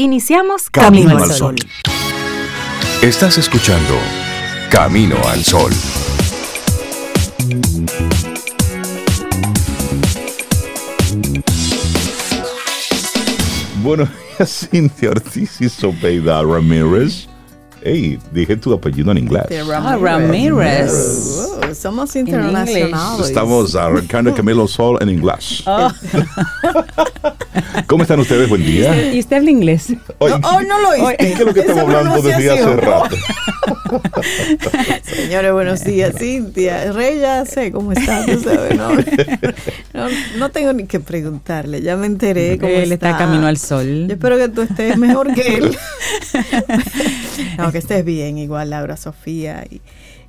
Iniciamos Camino, al Sol. Estás escuchando Camino al Sol. Bueno, Cintia Ortiz y Sobeida Ramírez. Hey, dije tu apellido en inglés. Ah, Ramírez. Uh, somos internacionales. Estamos arrancando Camilo Sol en inglés. Oh. ¿Cómo están ustedes? Buen día. ¿Y usted habla inglés? Hoy, no, no lo oíste. ¿Qué es lo que estamos hablando desde hace rato? Señores, buenos días. Cintia, Rey, ya sé cómo está, tú sabes, ¿no? No, tengo ni que preguntarle, ya me enteré cómo él está. camino al sol. Yo espero que tú estés mejor que él. no, que estés bien, igual Laura, Sofía y,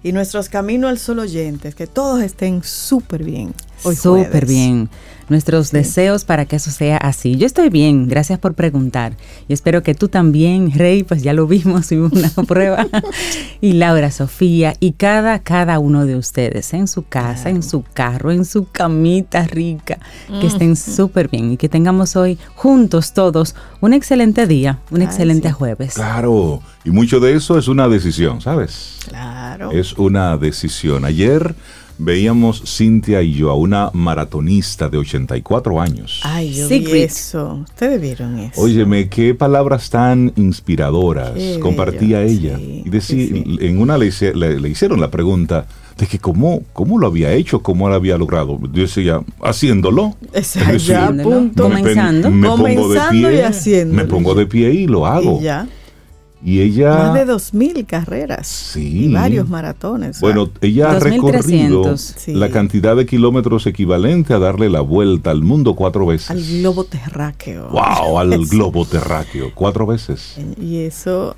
y nuestros Camino al Sol oyentes, que todos estén súper bien. Súper bien nuestros deseos para que eso sea así. Yo estoy bien, gracias por preguntar. Y espero que tú también, Rey, pues ya lo vimos, hubo una prueba. y Laura, Sofía y cada, cada uno de ustedes en su casa, en su carro, en su camita rica, que estén súper bien y que tengamos hoy juntos todos un excelente día, un excelente jueves. Claro, y mucho de eso es una decisión, ¿sabes? Claro. Es una decisión. Ayer veíamos Cintia y yo a una maratonista de 84 años. Ay, yo vi eso. Ustedes vieron eso. Óyeme, qué palabras tan inspiradoras compartía ella. y decía, en una le, hicieron la pregunta de que cómo, cómo lo había hecho, cómo lo había logrado. Yo decía, haciéndolo. Exacto. comenzando. Me, pongo de pie, Me pongo de pie y lo hago. Y ya. Y ella... Más de 2.000 carreras. Sí. Y varios maratones. Bueno, ella ha recorrido la cantidad de kilómetros equivalente a darle la vuelta al mundo cuatro veces. Al globo terráqueo. ¡Wow! Al globo terráqueo. Cuatro veces. Y eso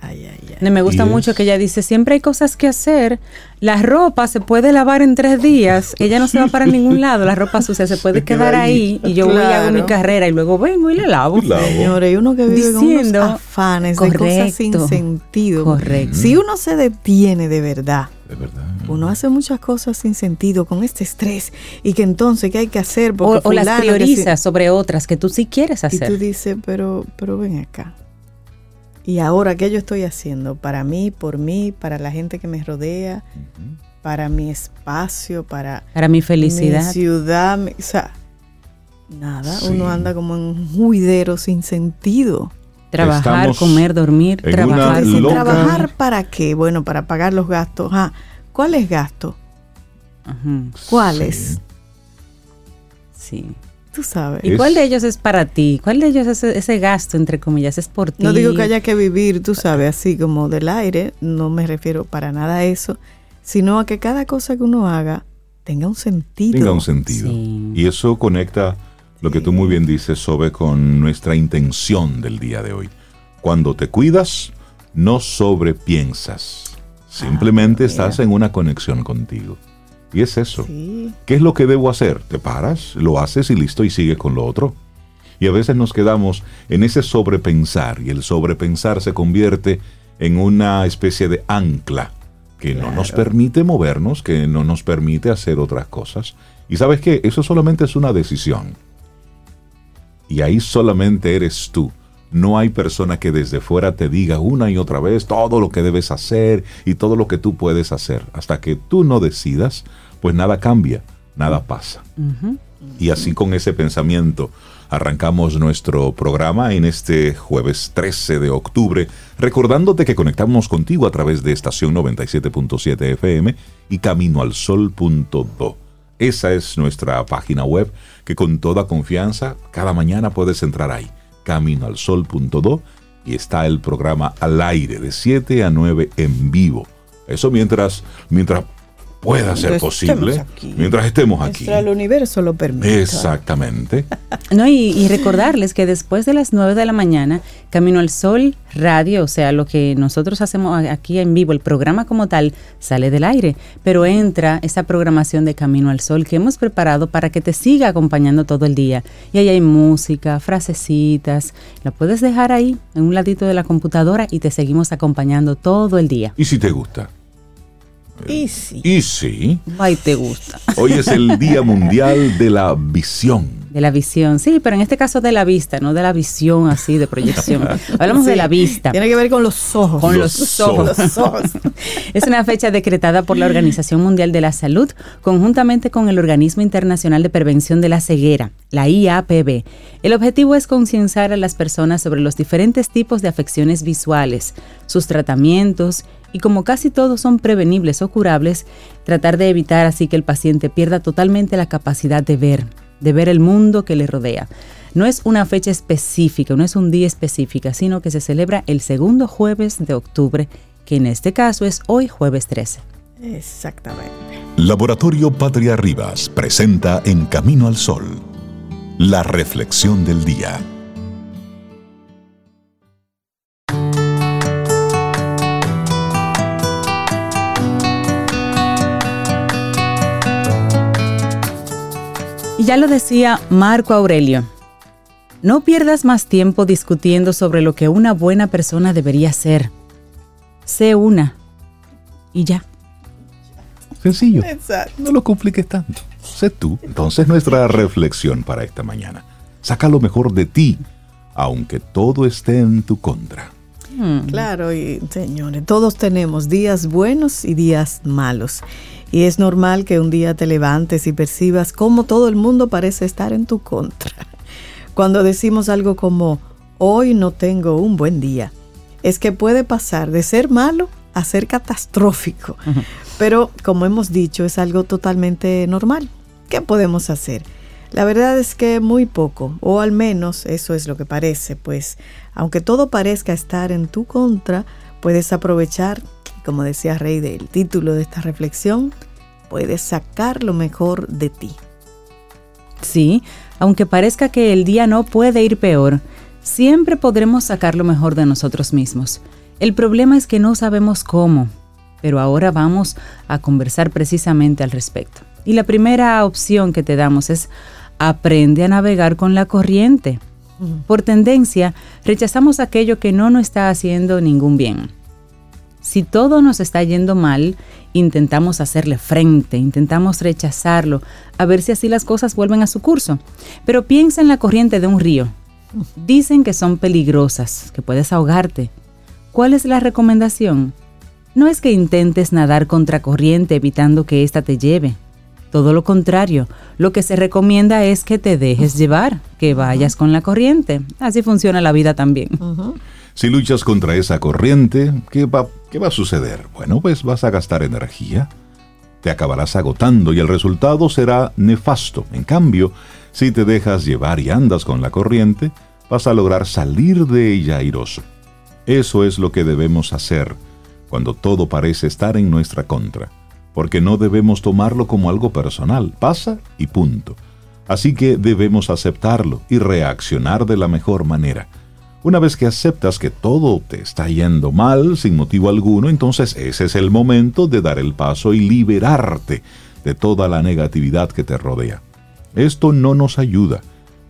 Ay, Me gusta mucho que ella dice, siempre hay cosas que hacer. La ropa se puede lavar en tres días. Ella no se va para ningún lado. La ropa sucia se puede quedar ahí, y yo voy a hago mi carrera y luego vengo y la lavo. Señores, uno que vive Diciendo, con afanes de cosas sin sentido. Correcto. Si uno se detiene de verdad, de verdad. Uno hace muchas cosas sin sentido con este estrés y que entonces, ¿qué hay que hacer? o, o las prioriza sobre otras que tú sí quieres hacer. Y tú dices, pero, pero ven acá. Y ahora, ¿qué yo estoy haciendo? Para mí, por mí, para la gente que me rodea, para mi espacio, para, para mi felicidad. Mi ciudad, o sea, nada, uno anda como en un juidero sin sentido. Trabajar, comer, dormir, trabajar. ¿Trabajar para qué? Bueno, para pagar los gastos. Ah, ¿Cuáles gastos? ¿Cuáles? sí sabes. ¿Y cuál de ellos es para ti? ¿Cuál de ellos es ese gasto, entre comillas, es por ti? No digo que haya que vivir, tú sabes, así como del aire, no me refiero para nada a eso, sino a que cada cosa que uno haga tenga un sentido. Tenga un sentido. Y eso conecta lo que tú muy bien dices, Sobe, con nuestra intención del día de hoy. Cuando te cuidas, no sobrepiensas. Simplemente ah, estás en una conexión contigo. Y es eso. ¿Qué es lo que debo hacer? Te paras, lo haces y listo y sigue con lo otro. Y a veces nos quedamos en ese sobrepensar y el sobrepensar se convierte en una especie de ancla que no nos permite movernos, que no nos permite hacer otras cosas. Y sabes qué, eso solamente es una decisión. Y ahí solamente eres tú. No hay persona que desde fuera te diga una y otra vez todo lo que debes hacer y todo lo que tú puedes hacer. Hasta que tú no decidas, pues nada cambia, nada pasa. Y así con ese pensamiento arrancamos nuestro programa en este jueves 13 de octubre, recordándote que conectamos contigo a través de estación 97.7 FM y caminoalsol.do. Esa es nuestra página web que con toda confianza cada mañana puedes entrar ahí caminoalsol.do y está el programa al aire de 7 a 9 en vivo. Eso mientras, mientras pueda ser posible mientras estemos aquí. Mientras el universo lo permite. Exactamente. no, y, recordarles que después de las 9 de la mañana, Camino al Sol Radio, o sea, lo que nosotros hacemos aquí en vivo, el programa como tal, sale del aire, pero entra esa programación de Camino al Sol que hemos preparado para que te siga acompañando todo el día. Y ahí hay música, frasecitas, la puedes dejar ahí en un ladito de la computadora y te seguimos acompañando todo el día. ¿Y si te gusta? Y sí. Y sí. Ay, te gusta. Hoy es el Día Mundial de la Visión. De la visión, sí, pero en este caso de la vista, no de la visión así, de proyección. Hablamos de la vista. Tiene que ver con los ojos. Con los, ojos. es una fecha decretada por la Organización Mundial de la Salud, conjuntamente con el Organismo Internacional de Prevención de la Ceguera, la IAPB. El objetivo es concienciar a las personas sobre los diferentes tipos de afecciones visuales, sus tratamientos y como casi todos son prevenibles o curables, tratar de evitar así que el paciente pierda totalmente la capacidad de ver de ver el mundo que le rodea. No es una fecha específica, no es un día específico, sino que se celebra el segundo jueves de octubre, que en este caso es hoy jueves 13. Exactamente. Laboratorio Patria Rivas presenta En Camino al Sol, la reflexión del día. Ya lo decía Marco Aurelio, no pierdas más tiempo discutiendo sobre lo que una buena persona debería ser. Sé una y ya. Sencillo. No lo compliques tanto. Sé tú. Entonces nuestra reflexión para esta mañana. Saca lo mejor de ti, aunque todo esté en tu contra. Hmm. Claro, y señores, todos tenemos días buenos y días malos. Y es normal que un día te levantes y percibas cómo todo el mundo parece estar en tu contra. Cuando decimos algo como, hoy no tengo un buen día, es que puede pasar de ser malo a ser catastrófico. Pero como hemos dicho, es algo totalmente normal. ¿Qué podemos hacer? La verdad es que muy poco, o al menos eso es lo que parece, pues aunque todo parezca estar en tu contra, puedes aprovechar como decía Rey del título de esta reflexión, puedes sacar lo mejor de ti. Sí, aunque parezca que el día no puede ir peor, siempre podremos sacar lo mejor de nosotros mismos. El problema es que no sabemos cómo, pero ahora vamos a conversar precisamente al respecto. Y la primera opción que te damos es aprende a navegar con la corriente. Por tendencia, rechazamos aquello que no nos está haciendo ningún bien. Si todo nos está yendo mal, intentamos hacerle frente, intentamos rechazarlo, a ver si así las cosas vuelven a su curso. Pero piensa en la corriente de un río. Dicen que son peligrosas, que puedes ahogarte. ¿Cuál es la recomendación? No es que intentes nadar contra corriente evitando que ésta te lleve. Todo lo contrario, lo que se recomienda es que te dejes llevar, que vayas con la corriente. Así funciona la vida también. Si luchas contra esa corriente, ¿qué va, ¿qué va a suceder? Bueno, pues vas a gastar energía, te acabarás agotando y el resultado será nefasto. En cambio, si te dejas llevar y andas con la corriente, vas a lograr salir de ella airoso. Eso es lo que debemos hacer cuando todo parece estar en nuestra contra, porque no debemos tomarlo como algo personal, pasa y punto. Así que debemos aceptarlo y reaccionar de la mejor manera. Una vez que aceptas que todo te está yendo mal sin motivo alguno, entonces ese es el momento de dar el paso y liberarte de toda la negatividad que te rodea. Esto no nos ayuda,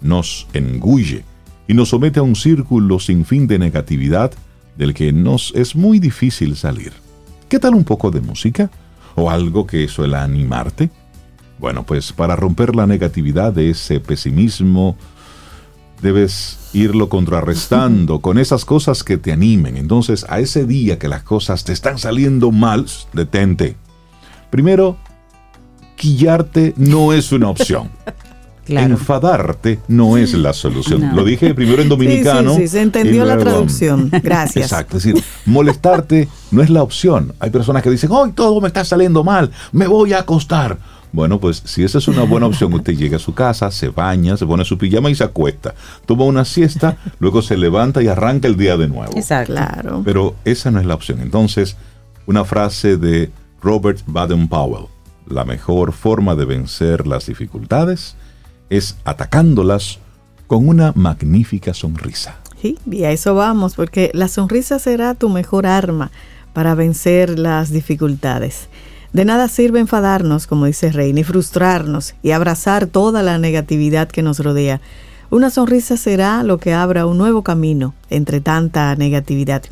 nos engulle y nos somete a un círculo sin fin de negatividad del que nos es muy difícil salir. ¿Qué tal un poco de música? ¿O algo que suele animarte? Bueno, pues para romper la negatividad de ese pesimismo, debes irlo contrarrestando con esas cosas que te animen. Entonces, a ese día que las cosas te están saliendo mal, detente. Primero, quillarte no es una opción. Enfadarte no es la solución. Lo dije primero en dominicano. Sí, sí, se entendió la traducción. Gracias. Exacto. Es decir, molestarte no es la opción. Hay personas que dicen, hoy todo me está saliendo mal, me voy a acostar. Bueno, pues si esa es una buena opción, usted llega a su casa, se baña, se pone su pijama y se acuesta. Toma una siesta, luego se levanta y arranca el día de nuevo. Exacto. Claro. Pero esa no es la opción. Entonces, una frase de Robert Baden-Powell. La mejor forma de vencer las dificultades es atacándolas con una magnífica sonrisa. Sí, y a eso vamos, porque la sonrisa será tu mejor arma para vencer las dificultades. De nada sirve enfadarnos, como dice Rey, ni frustrarnos y abrazar toda la negatividad que nos rodea. Una sonrisa será lo que abra un nuevo camino entre tanta negatividad.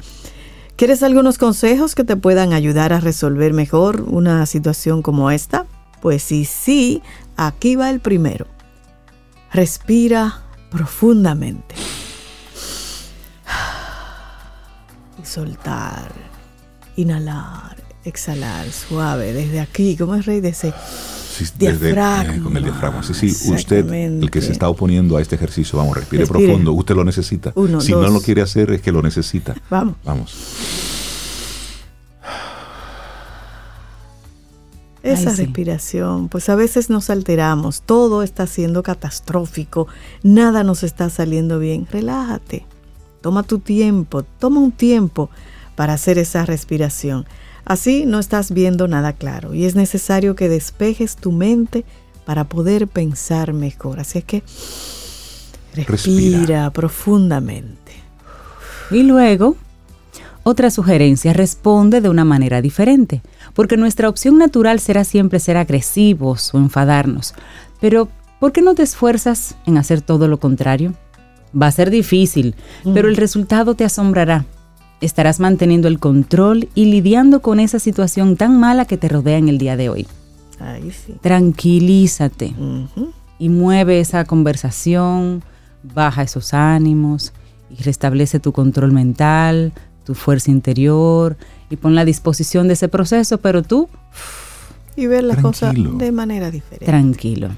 ¿Quieres algunos consejos que te puedan ayudar a resolver mejor una situación como esta? Pues sí, sí, aquí va el primero. Respira profundamente. Y soltar. Inhalar, exhalar, suave, desde aquí. ¿Cómo es rey de ese diafragma? Eh, con el diafragma. Sí, sí, usted, el que se está oponiendo a este ejercicio, vamos, respire, profundo. Usted lo necesita. si no lo quiere hacer, es que lo necesita. Vamos. Vamos. Esa respiración, pues a veces nos alteramos, todo está siendo catastrófico, nada nos está saliendo bien. Relájate, toma tu tiempo, toma un tiempo para hacer esa respiración. Así no estás viendo nada claro y es necesario que despejes tu mente para poder pensar mejor. Así es que respira. profundamente. Y luego, otra sugerencia, responde de una manera diferente porque nuestra opción natural será siempre ser agresivos o enfadarnos. Pero, ¿por qué no te esfuerzas en hacer todo lo contrario? Va a ser difícil, pero el resultado te asombrará. Estarás manteniendo el control y lidiando con esa situación tan mala que te rodea en el día de hoy. Tranquilízate y mueve esa conversación, baja esos ánimos y restablece tu control mental, tu fuerza interior y pon la disposición de ese proceso, pero tú... Y ver las cosas de manera diferente. Tranquilo.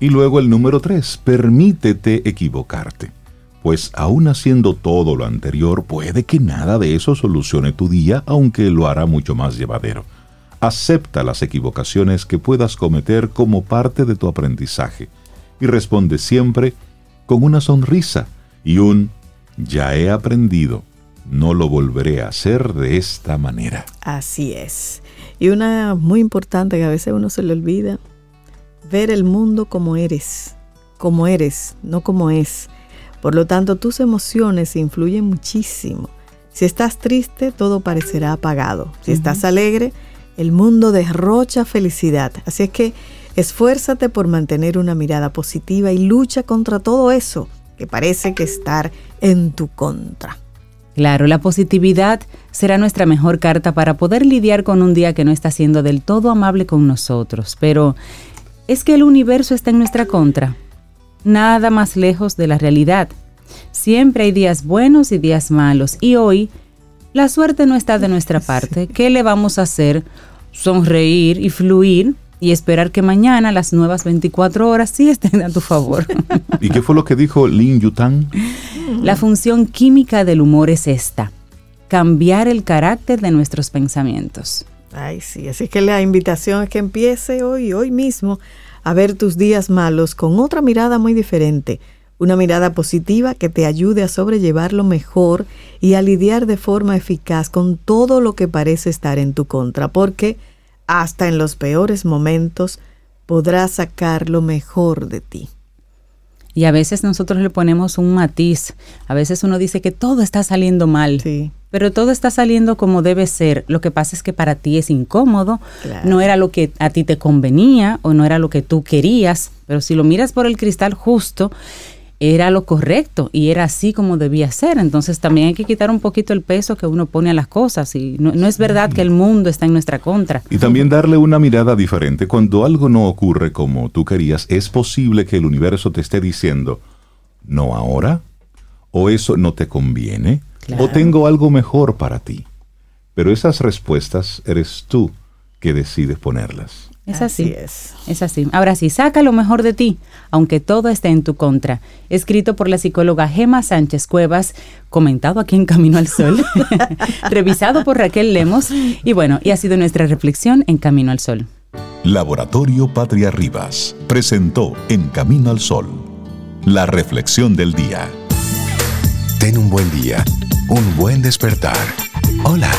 Y luego el número tres, permítete equivocarte. Pues aún haciendo todo lo anterior, puede que nada de eso solucione tu día, aunque lo hará mucho más llevadero. Acepta las equivocaciones que puedas cometer como parte de tu aprendizaje y responde siempre con una sonrisa y un ya he aprendido no lo volveré a hacer de esta manera. Así es. Y una muy importante que a veces uno se le olvida, ver el mundo como eres, como eres, no como es. Por lo tanto, tus emociones influyen muchísimo. Si estás triste, todo parecerá apagado. Si estás alegre, el mundo derrocha felicidad. Así es que esfuérzate por mantener una mirada positiva y lucha contra todo eso que parece que estar en tu contra. Claro, la positividad será nuestra mejor carta para poder lidiar con un día que no está siendo del todo amable con nosotros, pero es que el universo está en nuestra contra. Nada más lejos de la realidad. Siempre hay días buenos y días malos, y hoy la suerte no está de nuestra parte. ¿Qué le vamos a hacer? Sonreír y fluir y esperar que mañana las nuevas 24 horas sí estén a tu favor. ¿Y qué fue lo que dijo Lin Yutang? La función química del humor es esta, cambiar el carácter de nuestros pensamientos. Ay, sí, así que la invitación es que empiece hoy, hoy mismo, a ver tus días malos con otra mirada muy diferente, una mirada positiva que te ayude a sobrellevarlo mejor y a lidiar de forma eficaz con todo lo que parece estar en tu contra, porque hasta en los peores momentos podrás sacar lo mejor de ti. Y a veces nosotros le ponemos un matiz. A veces uno dice que todo está saliendo mal. Sí. Pero todo está saliendo como debe ser. Lo que pasa es que para ti es incómodo. No era lo que a ti te convenía o no era lo que tú querías. Pero si lo miras por el cristal justo, era lo correcto y era así como debía ser. Entonces también hay que quitar un poquito el peso que uno pone a las cosas y no, es verdad que el mundo está en nuestra contra. Y también darle una mirada diferente. Cuando algo no ocurre como tú querías, es posible que el universo te esté diciendo, no ahora, o eso no te conviene, o tengo algo mejor para ti. Pero esas respuestas eres tú que decides ponerlas. Es así. es. es. así. Ahora sí, saca lo mejor de ti, aunque todo esté en tu contra. Escrito por la psicóloga Gema Sánchez Cuevas, comentado aquí en Camino al Sol, revisado por Raquel Lemos, y bueno, y ha sido nuestra reflexión en Camino al Sol. Laboratorio Patria Rivas presentó En Camino al Sol, la reflexión del día. Ten un buen día, un buen despertar. Hola.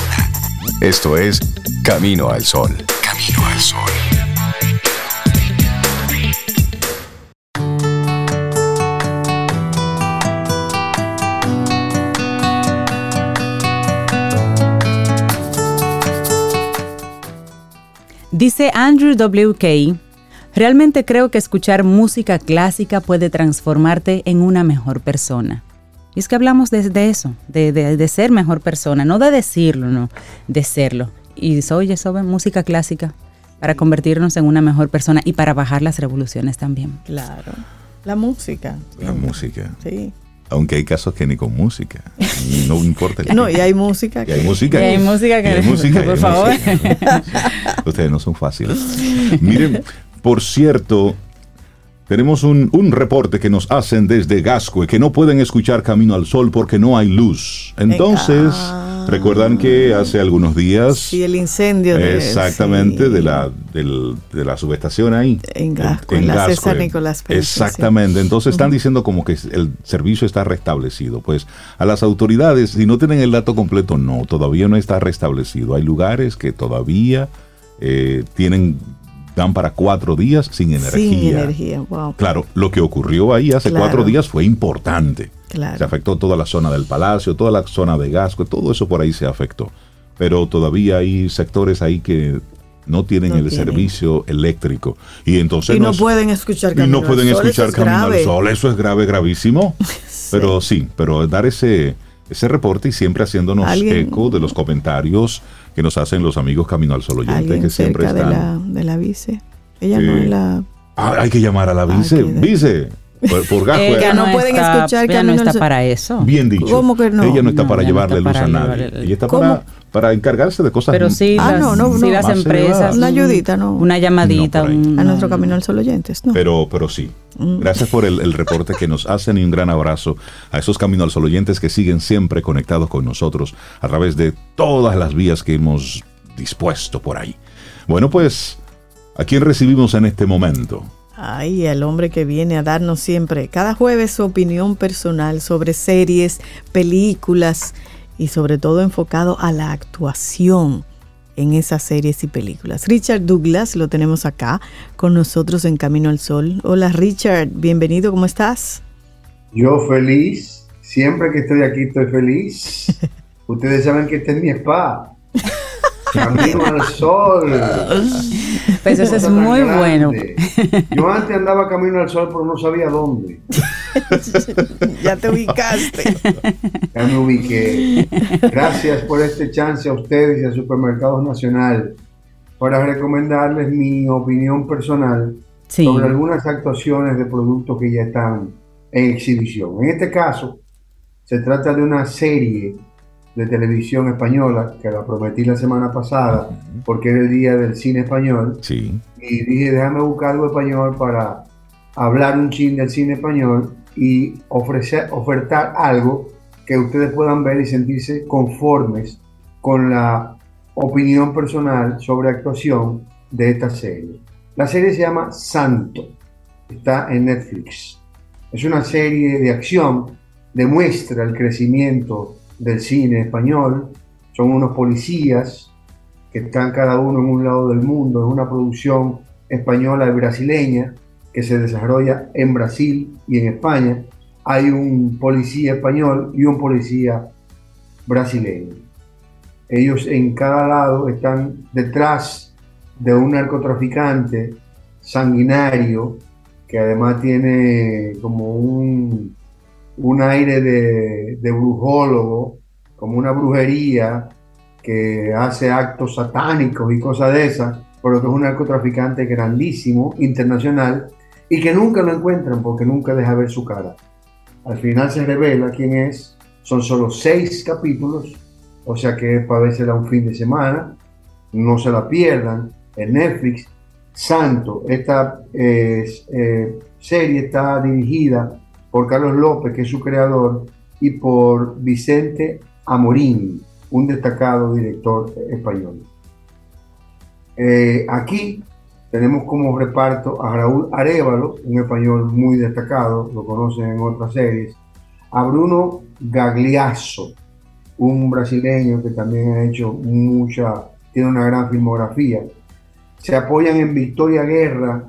Esto es Camino al Sol. Camino al Sol. Dice Andrew W.K., realmente creo que escuchar música clásica puede transformarte en una mejor persona. Y es que hablamos de, eso, de, ser mejor persona, no de decirlo, no, de serlo. Y oye, eso música clásica para convertirnos en una mejor persona y para bajar las revoluciones también. Claro. La música. La música. Sí. Aunque hay casos que ni con música. No importa. no, y hay música. Y hay música. Y hay música que. hay música, por hay favor. música. Ustedes no son fáciles. Miren, por cierto, tenemos un, un reporte que nos hacen desde Gascue, que no pueden escuchar Camino al Sol porque no hay luz. Entonces, recuerdan que hace algunos días... Sí, el incendio. De, Exactamente, sí. de, la, del- de la subestación ahí. En Gascue, en la César Nicolás Pérez, Exactamente, entonces están diciendo como que el servicio está restablecido. Pues a las autoridades, si no tienen el dato completo, no, todavía no está restablecido. Hay lugares que todavía eh, tienen, dan para cuatro días sin energía. Sin energía, wow. Claro, lo que ocurrió ahí hace Claro. cuatro días fue importante. Claro. Se afectó toda la zona del palacio, toda la zona de Gasco, todo eso por ahí se afectó. Pero todavía hay sectores ahí que no tienen No el tienen. servicio eléctrico. Y entonces Y no nos- pueden escuchar y Camino no pueden al Sol, eso escuchar es Camino grave. al Sol. Eso es grave, gravísimo. Pero sí, pero dar ese, ese reporte y siempre haciéndonos eco de los comentarios que nos hacen los amigos Camino al Sol oyentes que siempre cerca de están. la, de la vice. Ella no Eh, es la... Ah, hay que llamar a la Ay, vice. de- Vice, por. Ella no no, pueden está, escuchar ella no está para eso. Bien dicho. ¿Cómo que no? Ella no está No, para llevarle está luz a nadie. el- Ella está ¿Cómo? para, para encargarse de cosas. Pero sí, Ah, las, no, no, sí no. las empresas. Una un- ayudita, no. Una llamadita. Un- A nuestro Camino al Sol oyentes, ¿no? Pero, pero sí. Mm. Gracias por el, el reporte que nos hacen y un gran abrazo a esos Camino al Sol oyentes que siguen siempre conectados con nosotros a través de todas las vías que hemos dispuesto por ahí. Bueno, pues, ¿a quién recibimos en este momento? Ay, el hombre que viene a darnos siempre, cada jueves, su opinión personal sobre series, películas y sobre todo enfocado a la actuación en esas series y películas. Richard Douglas lo tenemos acá con nosotros en Camino al Sol. Hola Richard, bienvenido, ¿cómo estás? Yo feliz, siempre que estoy aquí estoy feliz. Ustedes saben que este es mi spa. Camino al sol. Pues eso es muy bueno. grande. Yo antes andaba camino al sol, pero no sabía dónde. ya te ubicaste. Ya me ubiqué. Gracias por este chance a ustedes y a Supermercados Nacional para recomendarles mi opinión personal Sí. sobre algunas actuaciones de productos que ya están en exhibición. En este caso, se trata de una serie de televisión española que la prometí la semana pasada porque era el día del cine español Sí. y dije déjame buscar algo español para hablar un chin del cine español y ofrecer, ofertar algo que ustedes puedan ver y sentirse conformes con la opinión personal sobre actuación de esta serie. La serie se llama Santo, está en Netflix. Es una serie de acción, demuestra el crecimiento del cine español. Son unos policías que están cada uno en un lado del mundo. Es una producción española y brasileña que se desarrolla en Brasil y en España. Hay un policía español y un policía brasileño. Ellos en cada lado están detrás de un narcotraficante sanguinario que además tiene como un, un aire de, brujólogo, como una brujería que hace actos satánicos y cosas de esas, pero que es un narcotraficante grandísimo, internacional, y que nunca lo encuentran porque nunca deja ver su cara. Al final se revela quién es, son solo seis capítulos, o sea que es para vérsela un fin de semana, no se la pierdan, en Netflix, Santo, esta eh, eh, serie está dirigida por Carlos López, que es su creador, y por Vicente Amorín, un destacado director español. Eh, aquí tenemos como reparto a Raúl Arevalo, un español muy destacado, lo conocen en otras series, a Bruno Gagliasso, un brasileño que también ha hecho mucha, tiene una gran filmografía. Se apoyan en Victoria Guerra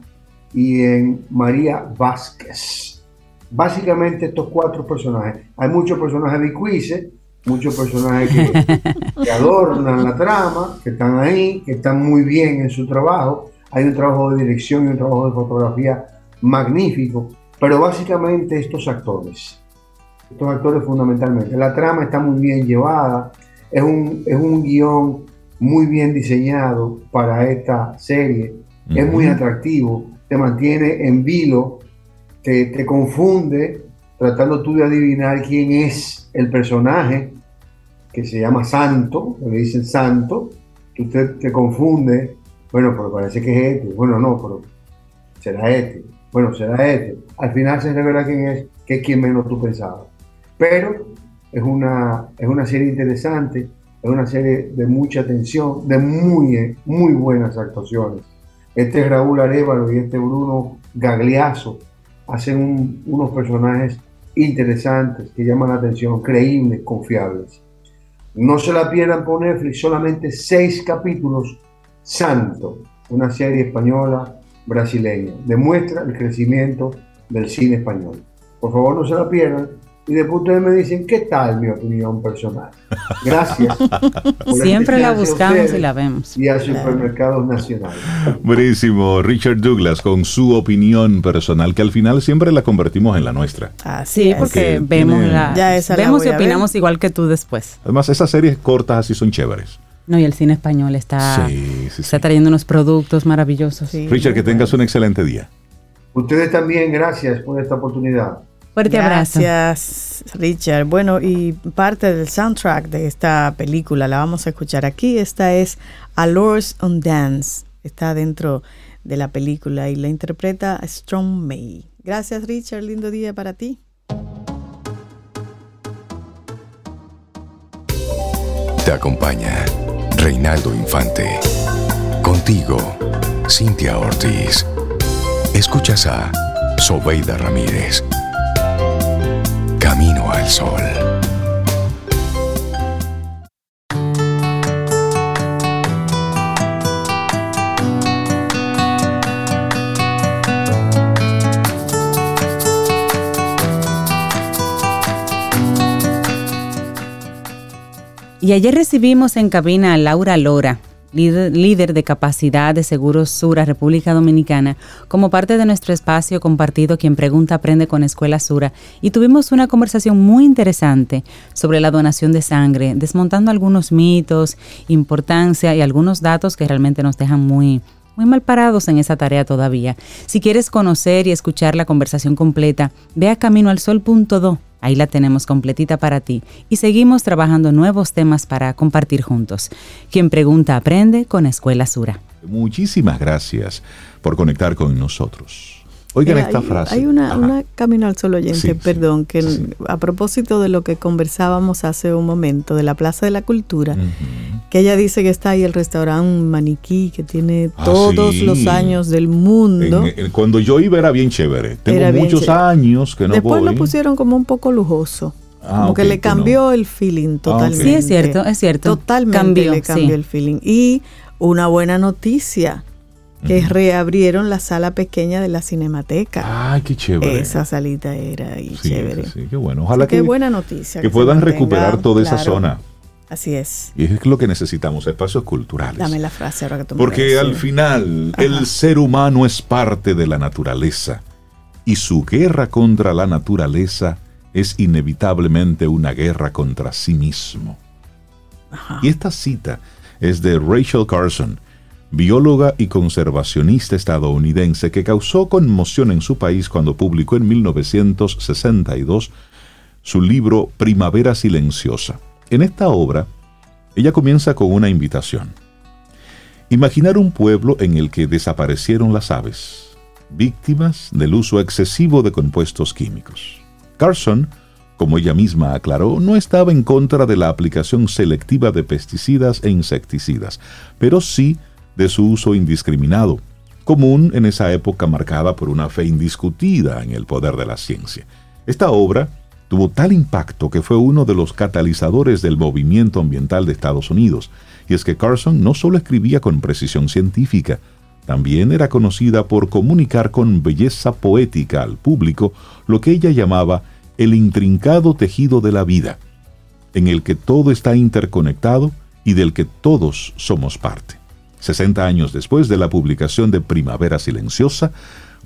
y en María Vázquez. Básicamente estos cuatro personajes. Hay muchos personajes de Quize, muchos personajes que, que adornan la trama, que están ahí, que están muy bien en su trabajo. Hay un trabajo de dirección y un trabajo de fotografía magnífico, pero básicamente estos actores, estos actores fundamentalmente. La trama está muy bien llevada, es un, es un guion muy bien diseñado para esta serie, es muy atractivo, te mantiene en vilo, te, te confunde tratando tú de adivinar quién es el personaje que se llama Santo, le dicen Santo, usted te confunde, bueno, pero parece que es este, bueno, no, pero será este, bueno, será este. Al final se revela quién es, que es quien menos tú pensabas. Pero es una, es una serie interesante, es una serie de mucha tensión, de muy, muy buenas actuaciones. Este Raúl Arevalo y este Bruno Gagliaso hacen unos personajes interesantes que llaman la atención, creíbles, confiables. No se la pierdan por Netflix, solamente seis capítulos. Santo, una serie española brasileña. Demuestra el crecimiento del cine español. Por favor, no se la pierdan y después ustedes me dicen, ¿qué tal mi opinión personal? Gracias. Siempre la buscamos y la vemos. Y a supermercados nacionales. Buenísimo. Richard Douglas con su opinión personal, que al final siempre la convertimos en la nuestra. sí, porque vemos, la, vemos y opinamos igual que tú después. Además, esas series cortas así son chéveres. No, y el cine español está, está trayendo unos productos maravillosos. Richard, que tengas un excelente día. Ustedes también, gracias por esta oportunidad. Fuerte abrazo. Gracias, Richard. Bueno, y parte del soundtrack de esta película la vamos a escuchar aquí. Esta es Allures on Dance. Está dentro de la película y la interpreta Strong May. Gracias, Richard. Lindo día para ti. Te acompaña Reinaldo Infante. Contigo, Cintia Ortiz. Escuchas a Sobeida Ramírez. Sol. Y ayer recibimos en cabina a Laura Lora, líder, de capacidad de Seguros Sura República Dominicana, como parte de nuestro espacio compartido Quien Pregunta Aprende con Escuela Sura, y tuvimos una conversación muy interesante sobre la donación de sangre, desmontando algunos mitos, importancia y algunos datos que realmente nos dejan muy, muy mal parados en esa tarea todavía. Si quieres conocer y escuchar la conversación completa, ve a caminoalsol.do Ahí la tenemos completita para ti y seguimos trabajando nuevos temas para compartir juntos. Quien pregunta aprende con Escuela Sura. Muchísimas gracias por conectar con nosotros. Oigan esta frase. Hay una, camino al sol oyente, perdón, que a propósito de lo que conversábamos hace un momento de la Plaza de la Cultura, que ella dice que está ahí el restaurante Maniquí, que tiene ah, todos los años del mundo. cuando yo iba era bien chévere. Tengo muchos años que no Después lo pusieron como un poco lujoso. Ah, como que le cambió el feeling ah, totalmente. Sí, es cierto, es cierto. Totalmente le cambió el feeling. Y una buena noticia que reabrieron la sala pequeña de la Cinemateca. Ay, qué chévere. Esa salita era ahí chévere. Sí, qué bueno. Ojalá que, qué buena noticia. Que, puedan recuperar toda esa zona. Así es. Y es lo que necesitamos, espacios culturales. Dame la frase ahora que tú Porque al final el ser humano es parte de la naturaleza y su guerra contra la naturaleza es inevitablemente una guerra contra sí mismo. Y esta cita es de Rachel Carson, bióloga y conservacionista estadounidense que causó conmoción en su país cuando publicó en 1962 su libro Primavera Silenciosa. En esta obra, ella comienza con una invitación. Imaginar un pueblo en el que desaparecieron las aves, víctimas del uso excesivo de compuestos químicos. Carson, como ella misma aclaró, no estaba en contra de la aplicación selectiva de pesticidas e insecticidas, pero sí de su uso indiscriminado, común en esa época marcada por una fe indiscutida en el poder de la ciencia. Esta obra tuvo tal impacto que fue uno de los catalizadores del movimiento ambiental de Estados Unidos, y es que Carson no solo escribía con precisión científica, también era conocida por comunicar con belleza poética al público lo que ella llamaba el intrincado tejido de la vida, en el que todo está interconectado y del que todos somos parte. 60 años después de la publicación de Primavera Silenciosa,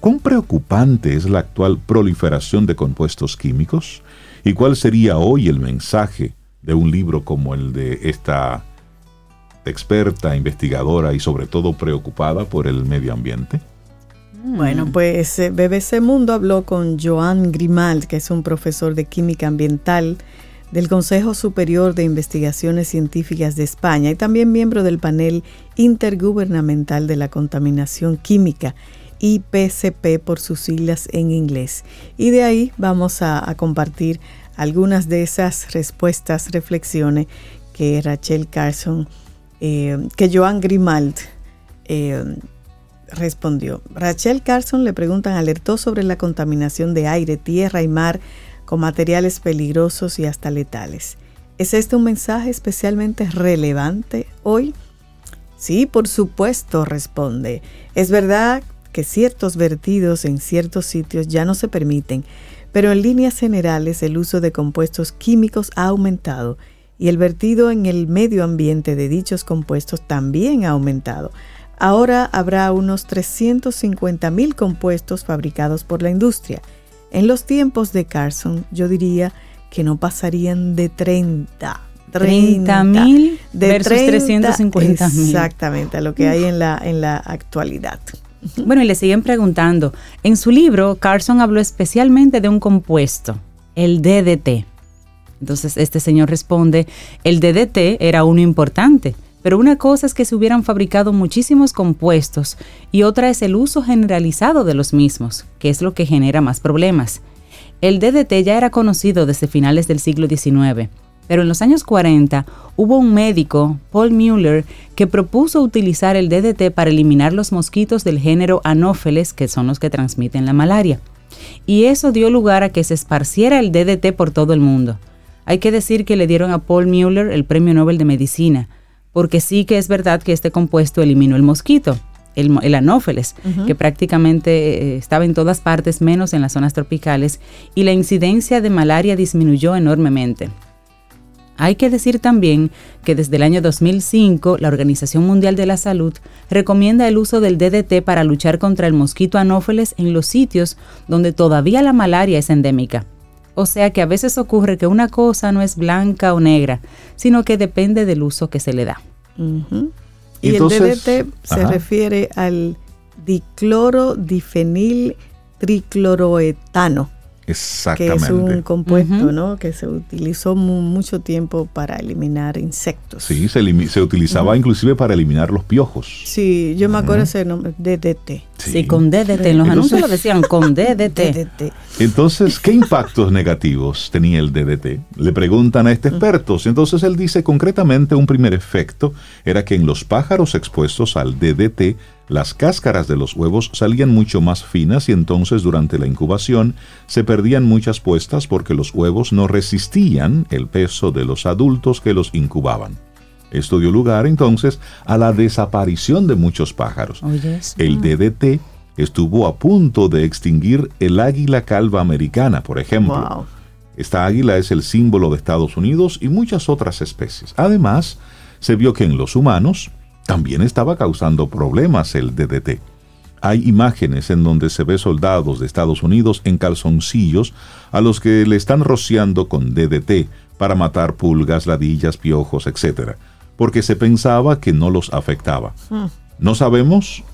¿cuán preocupante es la actual proliferación de compuestos químicos? ¿Y cuál sería hoy el mensaje de un libro como el de esta experta, investigadora y sobre todo preocupada por el medio ambiente? Bueno, pues eh, BBC Mundo habló con Joan Grimald, que es un profesor de química ambiental del Consejo Superior de Investigaciones Científicas de España y también miembro del panel intergubernamental de la contaminación química, IPCP por sus siglas en inglés. Y de ahí vamos a, compartir algunas de esas respuestas, reflexiones que Rachel Carson, eh, que Joan Grimald eh, respondió. Rachel Carson le preguntan, alertó sobre la contaminación de aire, tierra y mar con materiales peligrosos y hasta letales. ¿Es este un mensaje especialmente relevante hoy? Sí, por supuesto, responde. Es verdad que ciertos vertidos en ciertos sitios ya no se permiten, pero en líneas generales el uso de compuestos químicos ha aumentado y el vertido en el medio ambiente de dichos compuestos también ha aumentado. Ahora habrá unos 350 mil compuestos fabricados por la industria. En los tiempos de Carson, yo diría que no pasarían de 30. 30 mil versus 350 mil. Exactamente, a lo que hay en la, en la actualidad. Bueno, y le siguen preguntando. En su libro, Carson habló especialmente de un compuesto, el DDT. Entonces, este señor responde, el DDT era uno importante pero una cosa es que se hubieran fabricado muchísimos compuestos y otra es el uso generalizado de los mismos, que es lo que genera más problemas. El DDT ya era conocido desde finales del siglo XIX, pero en los años 40 hubo un médico, Paul Mueller, que propuso utilizar el DDT para eliminar los mosquitos del género Anopheles, que son los que transmiten la malaria. Y eso dio lugar a que se esparciera el DDT por todo el mundo. Hay que decir que le dieron a Paul Mueller el Premio Nobel de Medicina, porque sí que es verdad que este compuesto eliminó el mosquito, el, anófeles, que prácticamente eh, estaba en todas partes menos en las zonas tropicales, y la incidencia de malaria disminuyó enormemente. Hay que decir también que desde el año 2005 la Organización Mundial de la Salud recomienda el uso del DDT para luchar contra el mosquito anófeles en los sitios donde todavía la malaria es endémica. O sea que a veces ocurre que una cosa no es blanca o negra, sino que depende del uso que se le da. Y el DDT se refiere al dicloro difenil tricloroetano que es un compuesto ¿no? que se utilizó mucho tiempo para eliminar insectos. Sí, se, se utilizaba inclusive para eliminar los piojos. Sí, yo me acuerdo ese nombre, DDT. Sí, con DDT. En los anuncios lo decían con DDT. Entonces, ¿qué impactos negativos tenía el DDT? Le preguntan a este experto. Entonces él dice concretamente un primer efecto era que en los pájaros expuestos al DDT las cáscaras de los huevos salían mucho más finas y entonces durante la incubación se perdían muchas puestas porque los huevos no resistían el peso de los adultos que los incubaban. Esto dio lugar entonces a la desaparición de muchos pájaros. El DDT estuvo a punto de extinguir el águila calva americana, por ejemplo. Esta águila es el símbolo de Estados Unidos y muchas otras especies. Además, se vio que en los humanos también estaba causando problemas el DDT. Hay imágenes en donde se ve soldados de Estados Unidos en calzoncillos a los que le están rociando con DDT para matar pulgas, ladillas, piojos, etc., porque se pensaba que no los afectaba. Hmm. No sabemos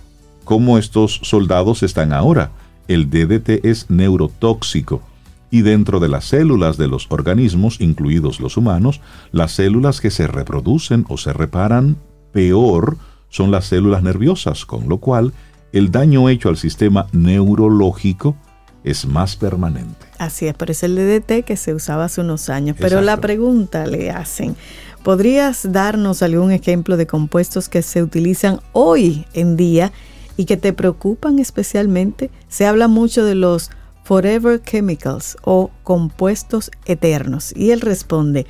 cómo estos soldados están ahora. El DDT es neurotóxico y dentro de las células de los organismos, incluidos los humanos, las células que se reproducen o se reparan peor son las células nerviosas, con lo cual el daño hecho al sistema neurológico es más permanente. Así es, pero es el DDT que se usaba hace unos años. Pero la pregunta le hacen, ¿podrías darnos algún ejemplo de compuestos que se utilizan hoy en día y que te preocupan especialmente? Se habla mucho de los forever chemicals o compuestos eternos. Y él responde,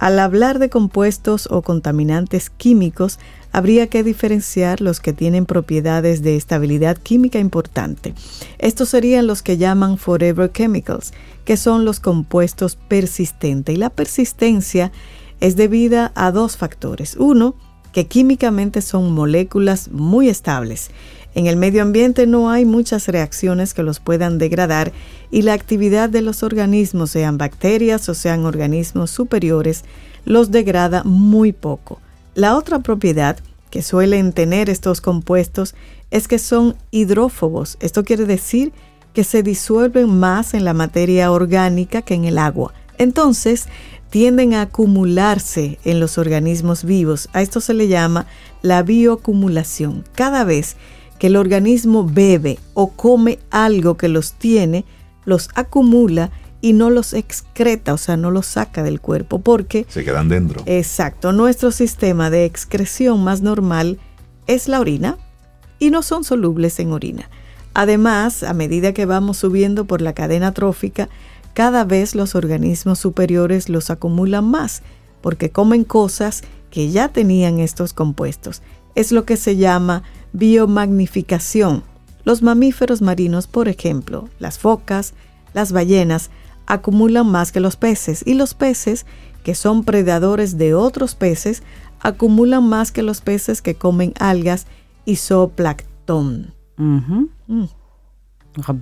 al hablar de compuestos o contaminantes químicos, habría que diferenciar los que tienen propiedades de estabilidad química importante. Estos serían los que llaman forever chemicals, que son los compuestos persistentes. Y la persistencia es debida a dos factores. Uno, que químicamente son moléculas muy estables en el medio ambiente no hay muchas reacciones que los puedan degradar y la actividad de los organismos, sean bacterias o sean organismos superiores, los degrada muy poco. La otra propiedad que suelen tener estos compuestos es que son hidrófobos. Esto quiere decir que se disuelven más en la materia orgánica que en el agua. Entonces, tienden a acumularse en los organismos vivos. A esto se le llama la bioacumulación. Cada vez que el organismo bebe o come algo que los tiene, los acumula y no los excreta, o sea, no los saca del cuerpo, porque... Se quedan dentro. Exacto, nuestro sistema de excreción más normal es la orina y no son solubles en orina. Además, a medida que vamos subiendo por la cadena trófica, cada vez los organismos superiores los acumulan más, porque comen cosas que ya tenían estos compuestos. Es lo que se llama biomagnificación. Los mamíferos marinos, por ejemplo, las focas, las ballenas, acumulan más que los peces y los peces, que son predadores de otros peces, acumulan más que los peces que comen algas y zooplancton. Mm.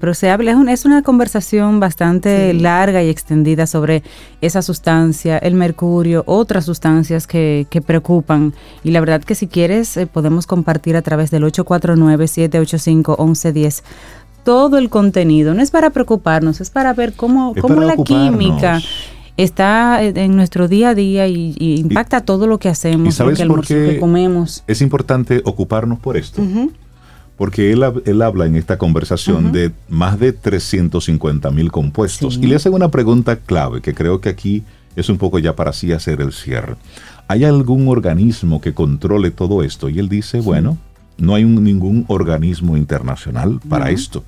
Pero se habla, es una, conversación bastante larga y extendida sobre esa sustancia, el mercurio, otras sustancias que, preocupan. Y la verdad que si quieres eh, podemos compartir a través del 849-785-1110 todo el contenido. No es para preocuparnos, es para ver cómo, cómo la química está en nuestro día a día y, impacta todo lo que hacemos, sabes lo que, comemos. Es importante ocuparnos por esto. Porque él, él, habla en esta conversación de más de 350 mil compuestos. Y le hace una pregunta clave que creo que aquí es un poco ya para así hacer el cierre. ¿Hay algún organismo que controle todo esto? Y él dice, bueno, no hay ningún organismo internacional para esto.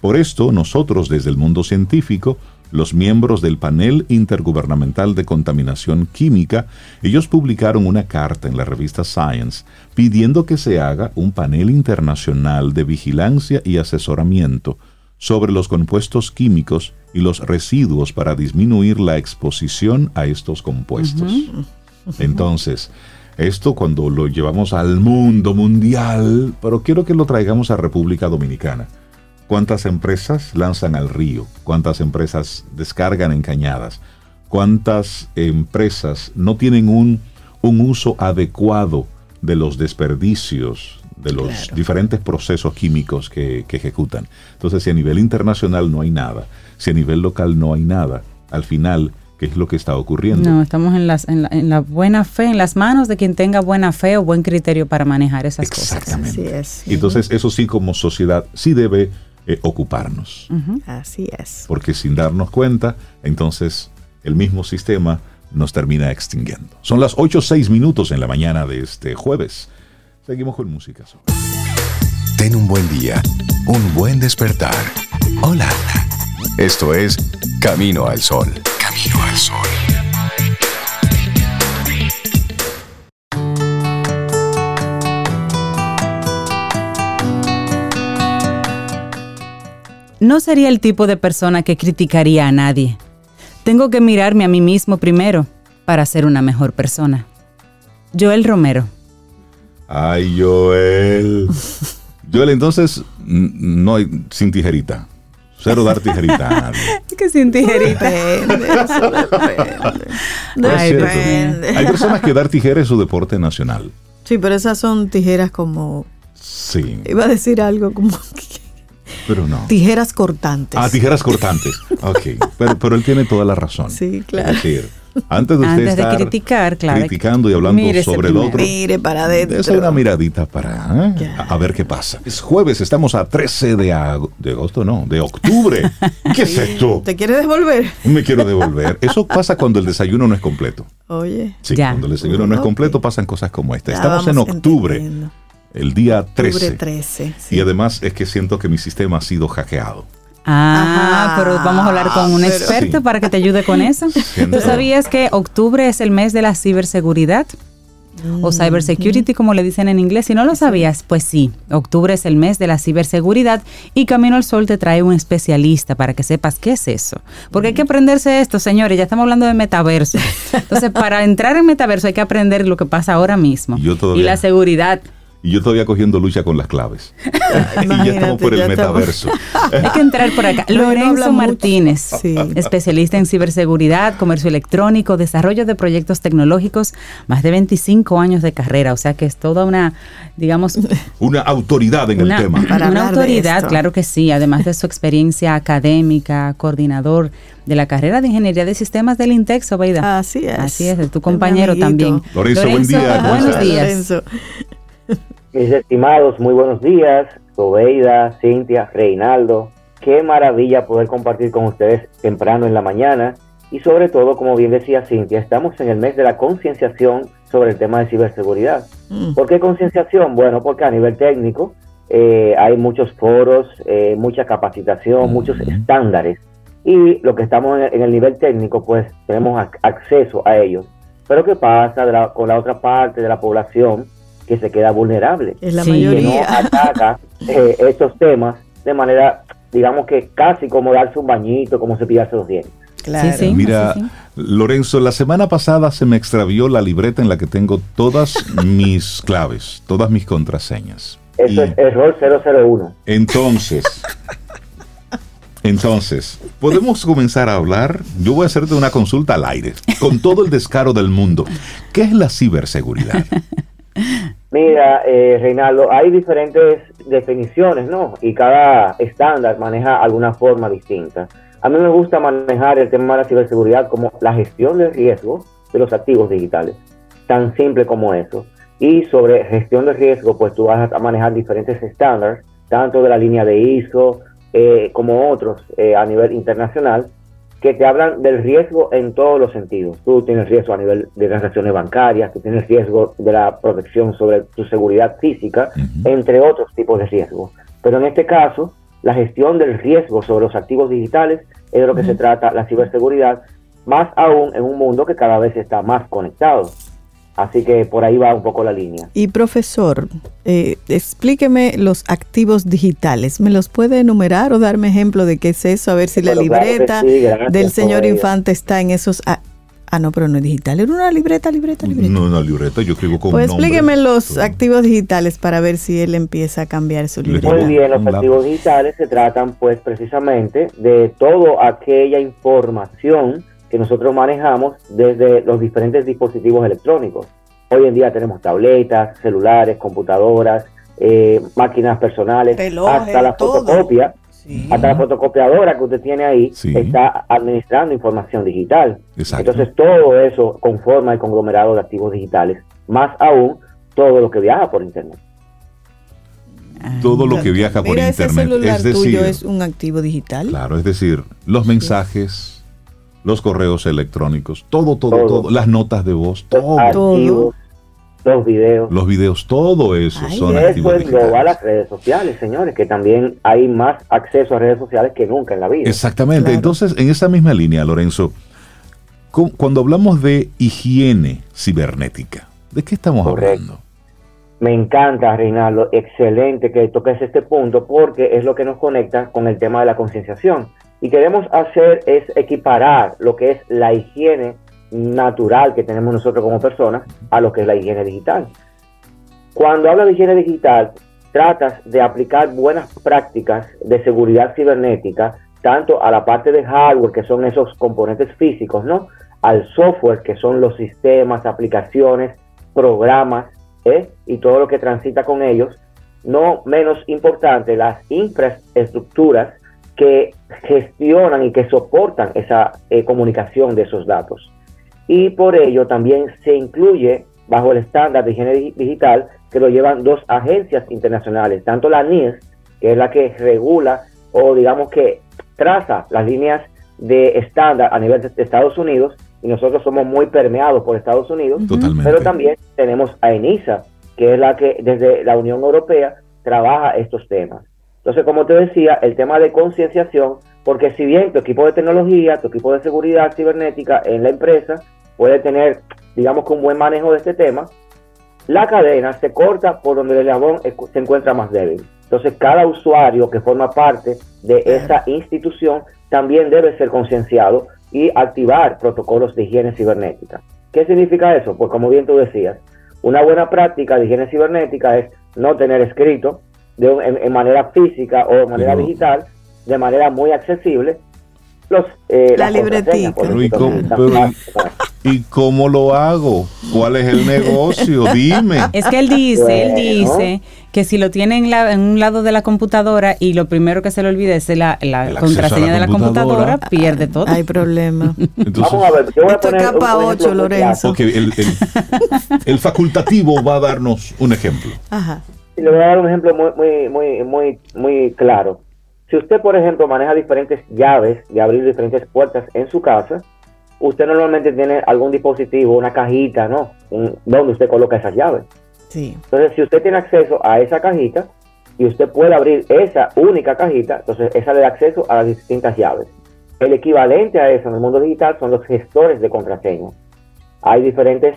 Por esto, nosotros desde el mundo científico, los miembros del panel intergubernamental de contaminación química, ellos publicaron una carta en la revista Science pidiendo que se haga un panel internacional de vigilancia y asesoramiento sobre los compuestos químicos y los residuos para disminuir la exposición a estos compuestos. Entonces, esto cuando lo llevamos al mundo mundial, pero quiero que lo traigamos a República Dominicana cuántas empresas lanzan al río, cuántas empresas descargan en cañadas, cuántas empresas no tienen un, un uso adecuado de los desperdicios, de los diferentes procesos químicos que, ejecutan. Entonces, si a nivel internacional no hay nada, si a nivel local no hay nada, al final ¿Qué es lo que está ocurriendo? No, estamos en, las, en, la, buena fe, en las manos de quien tenga buena fe o buen criterio para manejar esas cosas. Exactamente. Entonces, eso sí, como sociedad, sí debe eh, ocuparnos. Así es. Porque sin darnos cuenta, entonces el mismo sistema nos termina extinguiendo. Son las 8 o 6 minutos en la mañana de este jueves. Seguimos con música. Ten un buen día, un buen despertar. Hola. Esto es Camino al Sol. Camino al Sol. No sería el tipo de persona que criticaría a nadie. Tengo que mirarme a mí mismo primero para ser una mejor persona. Joel Romero. Ay, Joel. Joel, entonces, no hay, sin tijerita. Cero dar tijerita. Es que sin tijerita. Depende, eso depende. Hay personas que dar tijera es su deporte nacional. Sí, pero esas son tijeras como... Sí. Iba a decir algo como... Pero no. Tijeras cortantes. Ah, tijeras cortantes. Ok. Pero, pero él tiene toda la razón. Sí, claro. Es decir, antes de usted estar criticar, claro, criticando y hablando sobre el otro, mire para adentro. Es una miradita para ¿eh? a, ver qué pasa. Es jueves, estamos a 13 de, agosto, no, de octubre. ¿Qué es esto? ¿Te quieres devolver? Me quiero devolver. Eso pasa cuando el desayuno no es completo. Oye. Sí, cuando el desayuno no es completo pasan cosas como esta. Estamos en octubre el día 13. 13 Y además es que siento que mi sistema ha sido hackeado. Ah, pero vamos a hablar con un experto para que te ayude con eso. ¿Tú sabías que octubre es el mes de la ciberseguridad? O cybersecurity, como le dicen en inglés. Si no lo sabías, pues sí, octubre es el mes de la ciberseguridad y Camino al Sol te trae un especialista para que sepas qué es eso. Porque hay que aprenderse esto, señores, ya estamos hablando de metaverso. Entonces, para entrar en metaverso hay que aprender lo que pasa ahora mismo. y la seguridad y yo todavía cogiendo lucha con las claves. y ya estamos por el metaverso. Hay que entrar por acá. Lorenzo Martínez, especialista en ciberseguridad, comercio electrónico, desarrollo de proyectos tecnológicos, más de 25 años de carrera, o sea que es toda una, digamos... Una autoridad en el tema. una autoridad, claro que sí, además de su experiencia académica, coordinador de la carrera de Ingeniería de Sistemas del INTEX, Obeida. Así es. Así es, de tu compañero también. Lorenzo, buen día. Buenos días. Mis estimados, muy buenos días. Sobeida, Cintia, Reinaldo. Qué maravilla poder compartir con ustedes temprano en la mañana. Y sobre todo, como bien decía Cintia, estamos en el mes de la concienciación sobre el tema de ciberseguridad. Mm. ¿Por qué concienciación? Bueno, porque a nivel técnico eh, hay muchos foros, eh, mucha capacitación, muchos estándares. Y lo que estamos en el nivel técnico, pues tenemos acceso a ellos. Pero ¿qué pasa con la otra parte de la población? Que se queda vulnerable. Es la mayoría. Que no ataca eh, estos temas de manera, digamos que casi como darse un bañito, como cepillarse los dientes. Claro. Mira, Lorenzo, la semana pasada se me extravió la libreta en la que tengo todas mis claves, todas mis contraseñas. Eso es error 001. Entonces, entonces, podemos comenzar a hablar. Yo voy a hacerte una consulta al aire, con todo el descaro del mundo. ¿Qué es la ciberseguridad? Mira, eh, Reinaldo, hay diferentes definiciones, ¿no? Y cada estándar maneja alguna forma distinta. A mí me gusta manejar el tema de la ciberseguridad como la gestión del riesgo de los activos digitales. Tan simple como eso. Y sobre gestión de riesgo, pues tú vas a manejar diferentes estándares, tanto de la línea de ISO eh, como otros eh, a nivel internacional, que te hablan del riesgo en todos los sentidos. Tú tienes riesgo a nivel de transacciones bancarias, tú tienes riesgo de la protección sobre tu seguridad física, entre otros tipos de riesgos. Pero en este caso, la gestión del riesgo sobre los activos digitales es de lo que se trata la ciberseguridad, más aún en un mundo que cada vez está más conectado. Así que por ahí va un poco la línea. Y profesor, eh, explíqueme los activos digitales. ¿Me los puede enumerar o darme ejemplo de qué es eso? A ver si la libreta del señor Infante está en esos... Ah, ah, no, pero no es digital. Era una libreta, libreta, libreta. No, una libreta. Yo escribo con Pues explíqueme los activos digitales para ver si él empieza a cambiar su libreta. Muy bien, los activos digitales se tratan pues precisamente de toda aquella información que nosotros manejamos desde los diferentes dispositivos electrónicos. Hoy en día tenemos tabletas, celulares, computadoras, eh, máquinas personales, hasta la fotocopia. Hasta la fotocopiadora que usted tiene ahí está administrando información digital. Entonces todo eso conforma el conglomerado de activos digitales, más aún todo lo que viaja por Internet. Todo lo que viaja por Internet. es decir, es un activo digital. Claro, es decir, los mensajes, los correos electrónicos, todo, todo, todo, las notas de voz, todo. los videos. Los videos, todo eso son activos eso es a las redes sociales, señores, que también hay más acceso a redes sociales que nunca en la vida. Exactamente. Entonces, en esa misma línea, Lorenzo, cuando hablamos de higiene cibernética, ¿de qué estamos hablando? Me encanta, Reinaldo. Excelente que toques este punto porque es lo que nos conecta con el tema de la concienciación. Y queremos hacer es equiparar lo que es la higiene natural que tenemos nosotros como personas a lo que es la higiene digital. Cuando habla de higiene digital, tratas de aplicar buenas prácticas de seguridad cibernética, tanto a la parte de hardware, que son esos componentes físicos, ¿no? Al software, que son los sistemas, aplicaciones, programas, ¿eh? y todo lo que transita con ellos. No menos importante, las infraestructuras que gestionan y que soportan esa eh, comunicación de esos datos. Y por ello también se incluye bajo el estándar de higiene digital que lo llevan dos agencias internacionales, tanto la NIS, que es la que regula o digamos que traza las líneas de estándar a nivel de Estados Unidos, y nosotros somos muy permeados por Estados Unidos, pero también tenemos a ENISA, que es la que desde la Unión Europea trabaja estos temas. Entonces, como te decía, el tema de concienciación, porque si bien tu equipo de tecnología, tu equipo de seguridad cibernética en la empresa puede tener, digamos que un buen manejo de este tema, la cadena se corta por donde el eslabón se encuentra más débil. Entonces, cada usuario que forma parte de esa institución también debe ser concienciado y activar protocolos de higiene cibernética. ¿Qué significa eso? Pues como bien tú decías, una buena práctica de higiene cibernética es no tener escrito de, en, manera física o de manera digital, de manera muy accesible, los, eh, la libretita. ¿Y cómo lo hago? ¿Cuál es el negocio? Dime. Es que él dice, él dice que si lo tiene en, un lado de la computadora y lo primero que se le olvida es la, contraseña de la computadora, pierde todo. Hay problema. Vamos a ver, yo voy a poner capa 8, Lorenzo. el, facultativo va a darnos un ejemplo. Ajá. Le voy a dar un ejemplo muy, muy, muy, muy, muy claro. Si usted, por ejemplo, maneja diferentes llaves de abrir diferentes puertas en su casa, usted normalmente tiene algún dispositivo, una cajita, ¿no? donde usted coloca esas llaves. Sí. Entonces, si usted tiene acceso a esa cajita y usted puede abrir esa única cajita, entonces esa le da acceso a las distintas llaves. El equivalente a eso en el mundo digital son los gestores de contraseña. Hay diferentes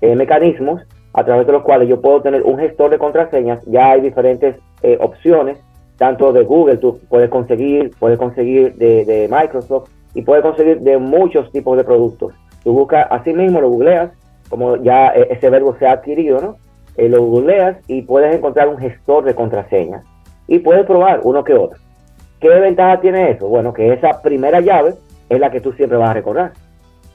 eh, mecanismos a través de los cuales yo puedo tener un gestor de contraseñas. Ya hay diferentes eh, opciones, tanto de Google, tú puedes conseguir, puedes conseguir de, Microsoft, y puedes conseguir de muchos tipos de productos. Tú buscas así mismo, lo googleas, como ya e, ese verbo se ha adquirido, ¿no? Eh, lo googleas y puedes encontrar un gestor de contraseñas y puedes probar uno que otro. ¿Qué ventaja tiene eso? Bueno, que esa primera llave es la que tú siempre vas a recordar.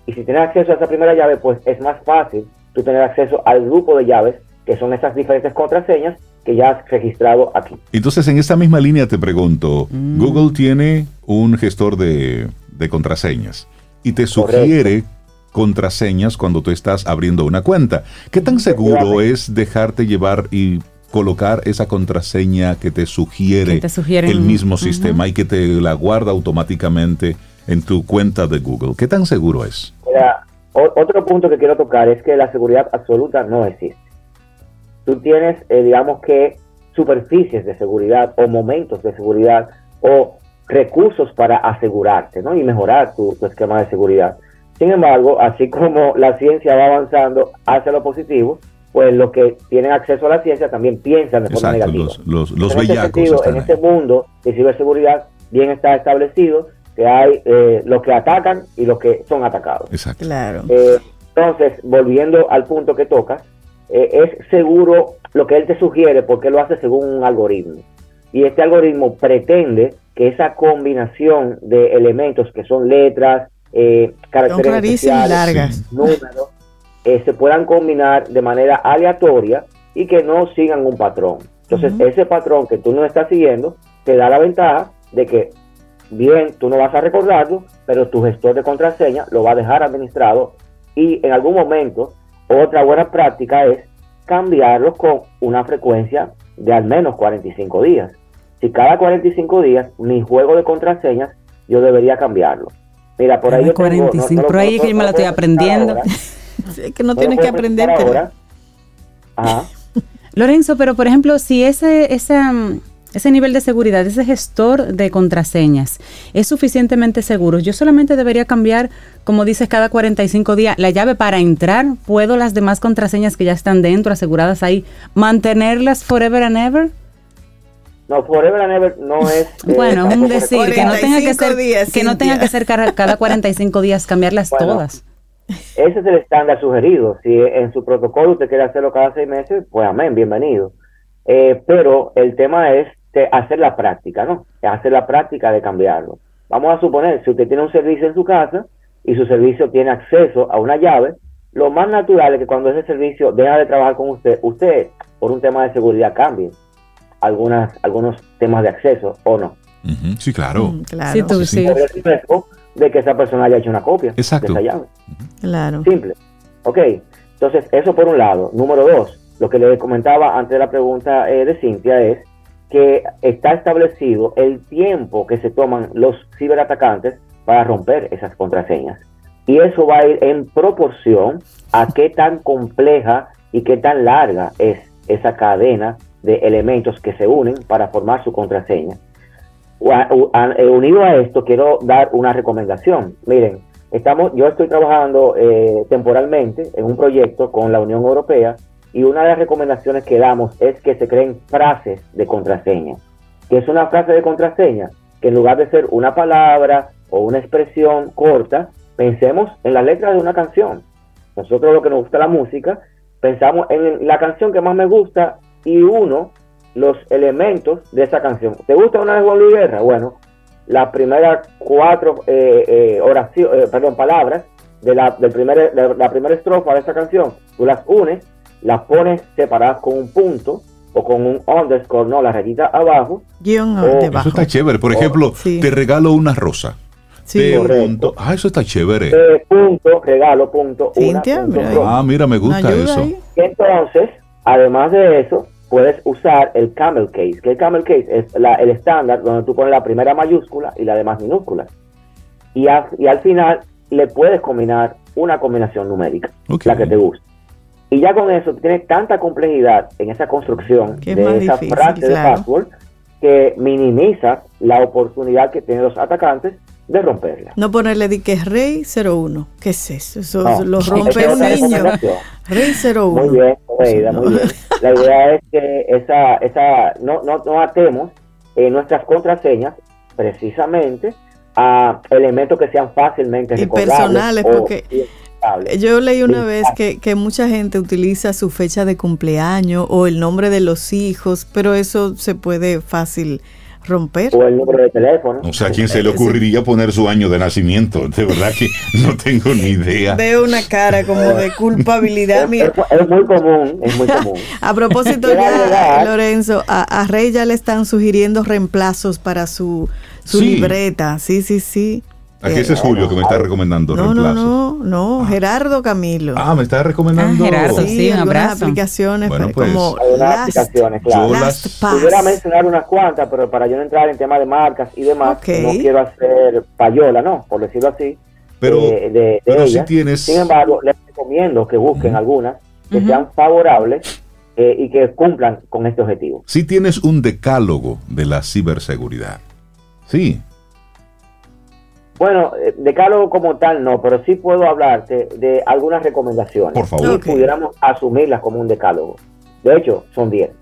Y si tienes acceso a esa primera llave, pues es más fácil tú tener acceso al grupo de llaves, que son esas diferentes contraseñas que ya has registrado aquí. Entonces, en esta misma línea te pregunto, mm. Google tiene un gestor de de contraseñas y te sugiere contraseñas cuando tú estás abriendo una cuenta. ¿Qué tan seguro es dejarte llevar y colocar esa contraseña que te sugiere, el mismo sistema y que te la guarda automáticamente en tu cuenta de Google? ¿Qué tan seguro es? Otro punto que quiero tocar es que la seguridad absoluta no existe. Tú tienes, eh, digamos que, superficies de seguridad o momentos de seguridad o recursos para asegurarte ¿no? y mejorar tu, esquema de seguridad. Sin embargo, así como la ciencia va avanzando hacia lo positivo, pues los que tienen acceso a la ciencia también piensan de forma negativa. Los, los, en, este en este mundo de ciberseguridad bien está establecido que hay eh, los que atacan y los que son atacados. Exacto. Claro. Eh, entonces, volviendo al punto que toca, eh, es seguro lo que él te sugiere porque lo hace según un algoritmo. Y este algoritmo pretende que esa combinación de elementos que son letras, eh, caracteres largas. números, eh, se puedan combinar de manera aleatoria y que no sigan un patrón. Entonces, ese patrón que tú no estás siguiendo te da la ventaja de que, bien, tú no vas a recordarlo, pero tu gestor de contraseña lo va a dejar administrado y en algún momento, otra buena práctica es cambiarlos con una frecuencia de al menos 45 días si cada 45 días mi juego de contraseñas yo debería cambiarlo. Mira, por ahí yo 45, por ahí que me lo estoy aprendiendo. es que no, tienes que aprender Lorenzo, pero por ejemplo, si ese, esa, ese nivel de seguridad, ese gestor de contraseñas es suficientemente seguro, yo solamente debería cambiar, como dices, cada 45 días la llave para entrar. ¿Puedo las demás contraseñas que ya están dentro, aseguradas ahí, mantenerlas forever and ever? No, Forever and Ever no es. Eh, bueno, es un decir, que no tenga que ser, que no tenga que ser cada, 45 días cambiarlas todas. Ese es el estándar sugerido. Si en su protocolo usted quiere hacerlo cada seis meses, pues amén, bienvenido. Eh, pero el tema es hacer la práctica, ¿no? Hacer la práctica de cambiarlo. Vamos a suponer, si usted tiene un servicio en su casa y su servicio tiene acceso a una llave, lo más natural es que cuando ese servicio deja de trabajar con usted, usted, por un tema de seguridad, cambie algunas, algunos temas de acceso o no. Sí, claro. Mm, claro. Sí, tú, sí. de que esa persona haya hecho una copia de esa llave. Claro. Simple. Ok, entonces eso por un lado. Número dos, lo que le comentaba antes de la pregunta eh, de Cintia es que está establecido el tiempo que se toman los ciberatacantes para romper esas contraseñas. Y eso va a ir en proporción a qué tan compleja y qué tan larga es esa cadena de elementos que se unen para formar su contraseña. Eh, unido a esto, quiero dar una recomendación. Miren, estamos, yo estoy trabajando eh, temporalmente en un proyecto con la Unión Europea y una de las recomendaciones que damos es que se creen frases de contraseña. que es una frase de contraseña? Que en lugar de ser una palabra o una expresión corta, pensemos en la letra de una canción. Nosotros lo que nos gusta la música, pensamos en la canción que más me gusta y uno los elementos de esa canción. ¿Te gusta una de Juan Guerra? Bueno, las primeras cuatro eh, eh, oraciones, eh, perdón, palabras de la, del primer, de la primera estrofa de esa canción, tú las unes, las pones separadas con un punto o con un underscore, no, la rayita abajo. Guión Eso está chévere. Por ejemplo, te regalo una rosa. Sí, punto. Ah, eso está chévere. punto, regalo, punto, una, Ah, mira, me gusta eso. entonces, además de eso, puedes usar el camel case, que el camel case es el estándar donde tú pones la primera mayúscula y la demás minúscula. Y, y al final le puedes combinar una combinación numérica, la que te guste. Y ya con eso tienes tanta complejidad en esa construcción de esa frase de password que minimiza la oportunidad que tienen los atacantes de romperla. No ponerle di que es Rey 01. ¿Qué es eso? Eso lo rompe un niño. Rey 01. Muy bien, muy bien. La idea es que esa, esa, no, no, no atemos eh, nuestras contraseñas precisamente a elementos que sean fácilmente y personales porque yo leí una vez que, que, mucha gente utiliza su fecha de cumpleaños o el nombre de los hijos, pero eso se puede fácil romper. O el número de teléfono. O sea, ¿a quién se le ocurriría poner su año de nacimiento? De verdad que no tengo ni idea. Veo una cara como de culpabilidad. es, muy común, es muy común. a propósito ya, Lorenzo, a, Rey ya le están sugiriendo reemplazos para su, su libreta. Sí, sí, sí. Aquí ese es Julio que me está recomendando no, No, no, no, ah. Gerardo Camilo. Ah, me está recomendando. Ah, Gerardo, sí, un abrazo. aplicaciones bueno, pues, como aplicaciones, claro. Last Pudiera mencionar unas cuantas, pero para yo no entrar en tema de marcas y demás, no quiero hacer payola, ¿no? Por decirlo así. Pero, de, pero si tienes... Sin embargo, les recomiendo que busquen algunas que sean favorables eh, y que cumplan con este objetivo. Si tienes un decálogo de la ciberseguridad. Sí, bueno, eh, decálogo como tal no, pero sí puedo hablarte de algunas recomendaciones. Por favor. Y pudiéramos asumirlas como un decálogo. De hecho, son 10.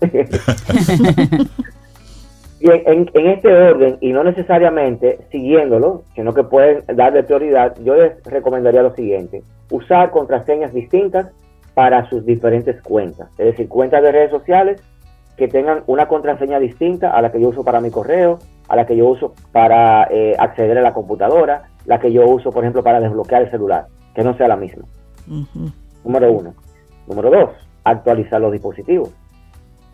y en, este orden, y no necesariamente siguiéndolo, sino que pueden darle prioridad, yo les recomendaría lo siguiente. Usar contraseñas distintas para sus diferentes cuentas. Es decir, cuentas de redes sociales que tengan una contraseña distinta a la que yo uso para mi correo, a la que yo uso para eh, acceder a la computadora, la que yo uso, por ejemplo, para desbloquear el celular, que no sea la misma. Número uno. Número dos, actualizar los dispositivos.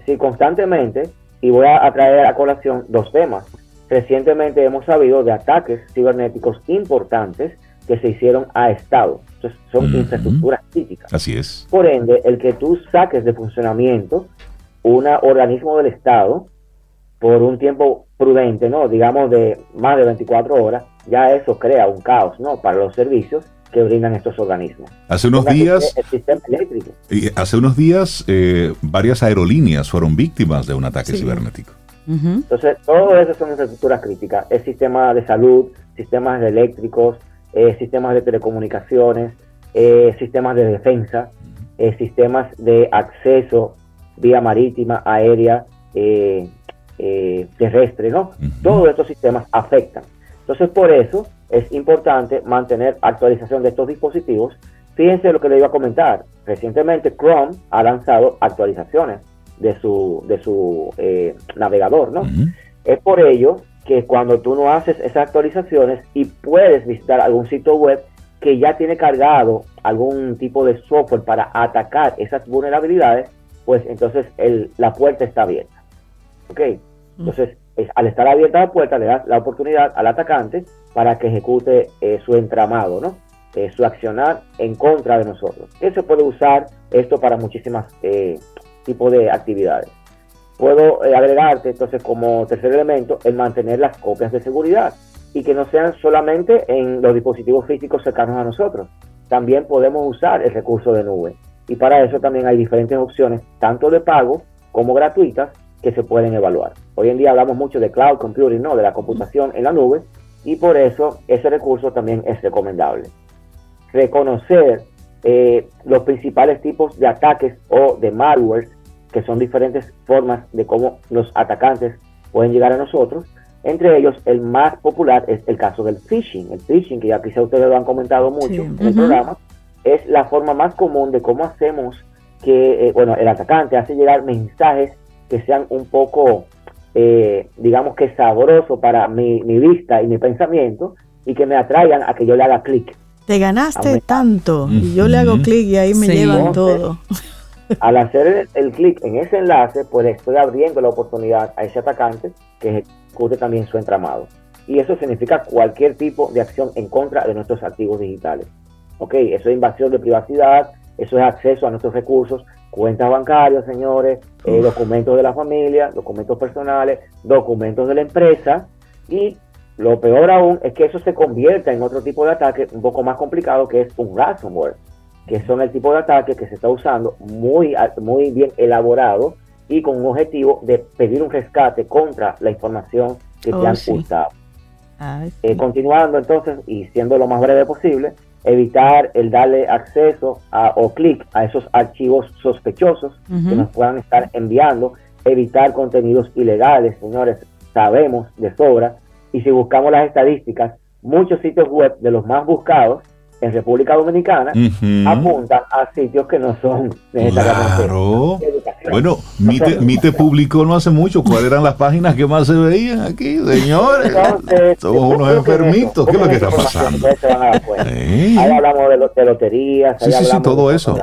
Si constantemente, y voy a traer a colación dos temas. Recientemente hemos sabido de ataques cibernéticos importantes que se hicieron a Estado. Entonces, son infraestructuras críticas. Así es. Por ende, el que tú saques de funcionamiento un organismo del Estado por un tiempo prudente, ¿no? Digamos de más de 24 horas, ya eso crea un caos, ¿no? Para los servicios que brindan estos organismos. Hace unos días, el sistema eléctrico. Y hace unos días, eh, varias aerolíneas fueron víctimas de un ataque cibernético. Entonces, todo eso son infraestructuras críticas. El sistema de salud, sistemas eléctricos, eh, sistemas de telecomunicaciones, eh, sistemas de defensa, sistemas de acceso vía marítima, aérea, eh, terrestre, ¿no? Todos estos sistemas afectan. Entonces, por eso es importante mantener actualización de estos dispositivos. Fíjense lo que le iba a comentar. Recientemente Chrome ha lanzado actualizaciones de su, de su eh, navegador, ¿no? Es por ello que cuando tú no haces esas actualizaciones y puedes visitar algún sitio web que ya tiene cargado algún tipo de software para atacar esas vulnerabilidades, pues entonces el, la puerta está abierta. ¿Ok? Entonces, al estar abierta la puerta, le das la oportunidad al atacante para que ejecute eh, su entramado, ¿no? Eh, su accionar en contra de nosotros. Él se puede usar esto para muchísimas eh, tipos de actividades. Puedo agregarte entonces como tercer elemento el mantener las copias de seguridad y que no sean solamente en los dispositivos físicos cercanos a nosotros. También podemos usar el recurso de nube. Y para eso también hay diferentes opciones, tanto de pago como gratuitas, que se pueden evaluar. Hoy en día hablamos mucho de cloud computing, ¿no? de la computación en la nube, y por eso ese recurso también es recomendable. Reconocer eh, los principales tipos de ataques o de malware, que son diferentes formas de cómo los atacantes pueden llegar a nosotros. Entre ellos, el más popular es el caso del phishing. El phishing, que ya quizá ustedes lo han comentado mucho en el programa, es la forma más común de cómo hacemos que, eh, bueno, el atacante hace llegar mensajes que sean un poco, eh, digamos que sabroso para mi, vista y mi pensamiento y que me atraigan a que yo le haga clic. Te ganaste tanto y yo le hago clic y ahí me llevan todo. Al hacer el, clic en ese enlace, pues estoy abriendo la oportunidad a ese atacante que ejecute también su entramado. Y eso significa cualquier tipo de acción en contra de nuestros activos digitales. Ok, eso es invasión de privacidad, eso es acceso a nuestros recursos, cuentas bancarias, señores, eh, documentos de la familia, documentos personales, documentos de la empresa y lo peor aún es que eso se convierta en otro tipo de ataque un poco más complicado que es un ransomware, que son el tipo de ataque que se está usando muy, muy bien elaborado y con un objetivo de pedir un rescate contra la información que te oh, han usado. Eh, continuando entonces y siendo lo más breve posible, evitar el darle acceso a, o clic a esos archivos sospechosos que nos puedan estar enviando, evitar contenidos ilegales, señores, sabemos de sobra, y si buscamos las estadísticas, muchos sitios web de los más buscados en República Dominicana apuntan a sitios que no son necesariamente claro. Bueno, Mite, publicó no hace mucho cuáles eran las páginas que más se veían aquí, señores. Somos unos enfermitos. ¿Qué es lo que está pasando? Ahí hablamos de, de loterías, ahí hablamos todo eso.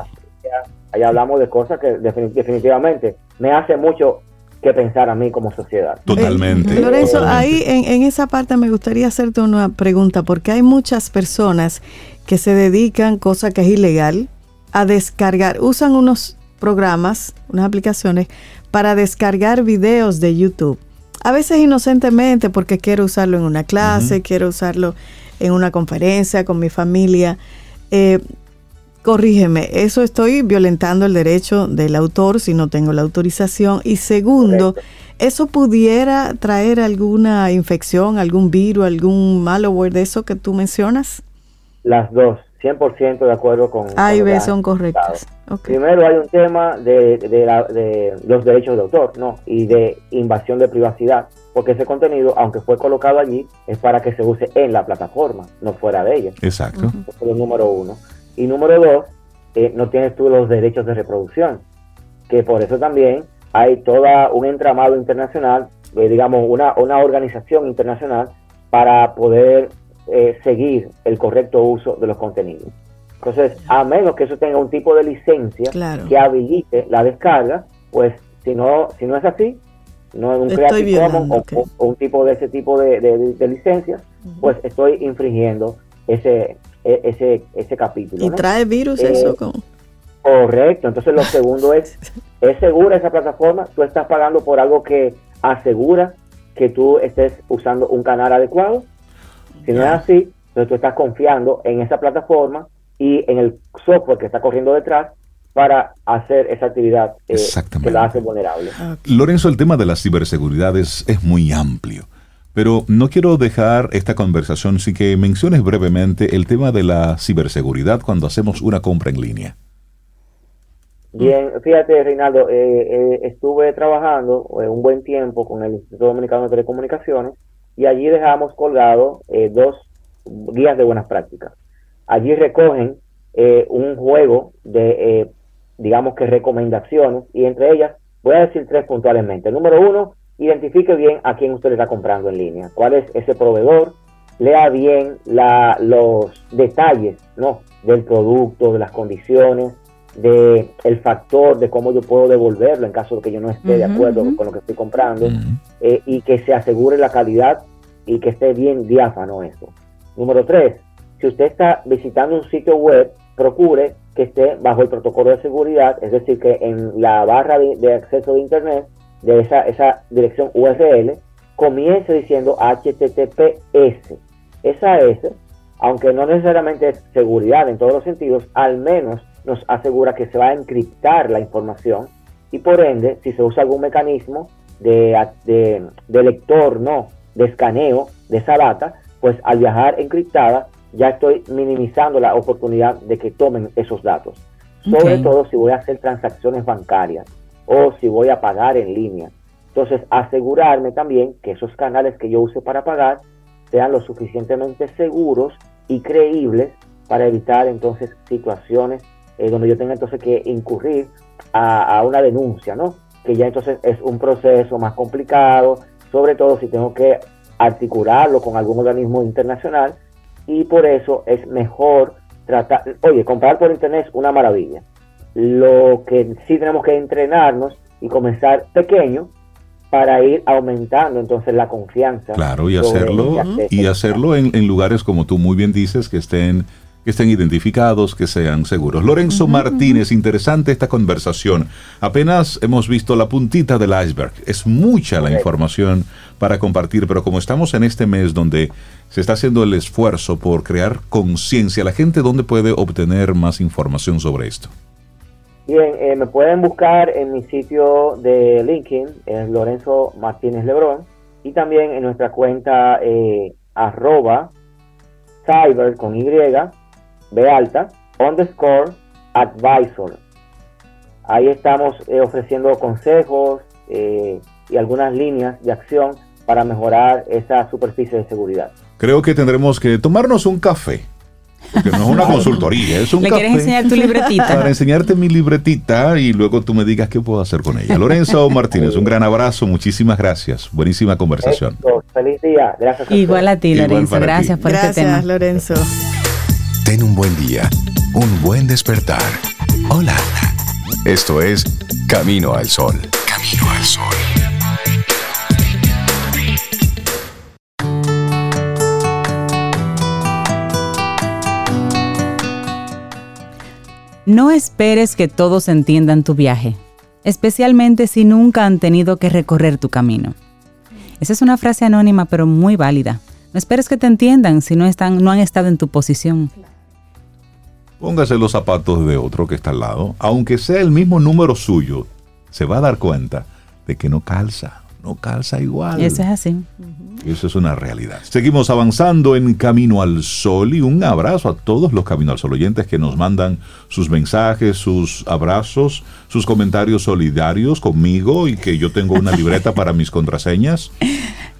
Ahí hablamos de cosas que definitivamente me hace mucho que pensar a mí como sociedad. Totalmente. Lorenzo, ahí en, en, esa parte me gustaría hacerte una pregunta, porque hay muchas personas que se dedican, cosa que es ilegal, a descargar, usan unos programas, unas aplicaciones para descargar videos de YouTube. A veces inocentemente porque quiero usarlo en una clase, quiero usarlo en una conferencia con mi familia. Eh, corrígeme, eso estoy violentando el derecho del autor si no tengo la autorización. Y segundo, ¿eso pudiera traer alguna infección, algún virus, algún malware de eso que tú mencionas? Las dos, 100% de acuerdo con... A y B son correctas. Primero hay un tema de, de, los derechos de autor, ¿no? Y de invasión de privacidad, porque ese contenido, aunque fue colocado allí, es para que se use en la plataforma, no fuera de ella. Exacto. Eso es número uno. Y número dos, eh, no tienes tú los derechos de reproducción, que por eso también hay todo un entramado internacional, eh, digamos, una, una organización internacional para poder eh, seguir el correcto uso de los contenidos. Entonces, a menos que eso tenga un tipo de licencia que habilite la descarga, pues si no, si no es así, no es un Creative Commons o, un tipo de ese tipo de, de, licencias, pues estoy infringiendo ese, ese, ese capítulo. ¿Y trae virus eh, eso? Correcto, entonces lo segundo es, ¿es segura esa plataforma? Tú estás pagando por algo que asegura que tú estés usando un canal adecuado. Si no es así, entonces tú estás confiando en esa plataforma y en el software que está corriendo detrás para hacer esa actividad eh, que la hace vulnerable. Lorenzo, el tema de la ciberseguridad es, es muy amplio. Pero no quiero dejar esta conversación sin que menciones brevemente el tema de la ciberseguridad cuando hacemos una compra en línea. Bien, fíjate, Reinaldo, eh, eh, estuve trabajando un buen tiempo con el Instituto Dominicano de Telecomunicaciones y allí dejamos colgado dos guías de buenas prácticas. Allí recogen eh, un juego de, eh, digamos que recomendaciones, y entre ellas voy a decir tres puntualmente. Número uno, identifique bien a quién usted le está comprando en línea, cuál es ese proveedor, lea bien la, los detalles ¿no? del producto, de las condiciones, de el factor de cómo yo puedo devolverlo en caso de que yo no esté de acuerdo con lo que estoy comprando eh, y que se asegure la calidad y que esté bien diáfano eso. Número tres, si usted está visitando un sitio web, procure que esté bajo el protocolo de seguridad, es decir, que en la barra de, acceso de Internet, de esa, esa dirección URL, comience diciendo HTTPS. Esa S, aunque no necesariamente es seguridad en todos los sentidos, al menos nos asegura que se va a encriptar la información y por ende, si se usa algún mecanismo de, de, de lector, no, de escaneo de esa data, pues al viajar encriptada ya estoy minimizando la oportunidad de que tomen esos datos. Sobre todo si voy a hacer transacciones bancarias o si voy a pagar en línea. Entonces, asegurarme también que esos canales que yo use para pagar sean lo suficientemente seguros y creíbles para evitar entonces situaciones eh, donde yo tenga entonces que incurrir a, una denuncia, ¿no? Que ya entonces es un proceso más complicado, sobre todo si tengo que articularlo con algún organismo internacional y por eso es mejor tratar, oye, comprar por internet es una maravilla. Lo que sí tenemos que entrenarnos y comenzar pequeño para ir aumentando entonces la confianza. Claro, y hacerlo, y hacerlo en, en, lugares como tú muy bien dices, que estén, que estén identificados, que sean seguros. Lorenzo Martínez, interesante esta conversación. Apenas hemos visto la puntita del iceberg. Es mucha la información para compartir, pero como estamos en este mes donde se está haciendo el esfuerzo por crear conciencia, la gente dónde puede obtener más información sobre esto. Bien, eh, me pueden buscar en mi sitio de LinkedIn, en Lorenzo Martínez Lebrón, y también en nuestra cuenta eh, arroba cyber con Y, B alta, underscore advisor. Ahí estamos eh, ofreciendo consejos y algunas líneas de acción para mejorar esa superficie de seguridad. Creo que tendremos que tomarnos un café porque no es una consultoría, es un ¿Le quieres enseñar tu libretita? Para enseñarte mi libretita y luego tú me digas qué puedo hacer con ella. Lorenzo Martínez, un gran abrazo, muchísimas gracias. Buenísima conversación. feliz día, gracias. Igual a ti, Lorenzo, gracias por este tema. Gracias, Lorenzo. Ten un buen día, un buen despertar. Hola. Esto es Camino al Sol. Camino al Sol. No esperes que todos entiendan tu viaje, especialmente si nunca han tenido que recorrer tu camino. Esa es una frase anónima pero muy válida. No esperes que te entiendan si no, están, no han estado en tu posición. Póngase los zapatos de otro que está al lado, aunque sea el mismo número suyo, se va a dar cuenta de que no calza no calza igual. Eso es así. Eso es una realidad. Seguimos avanzando en Camino al Sol y un abrazo a todos los Camino al Sol oyentes que nos mandan sus mensajes, sus abrazos, sus comentarios solidarios conmigo y que yo tengo una libreta para mis contraseñas.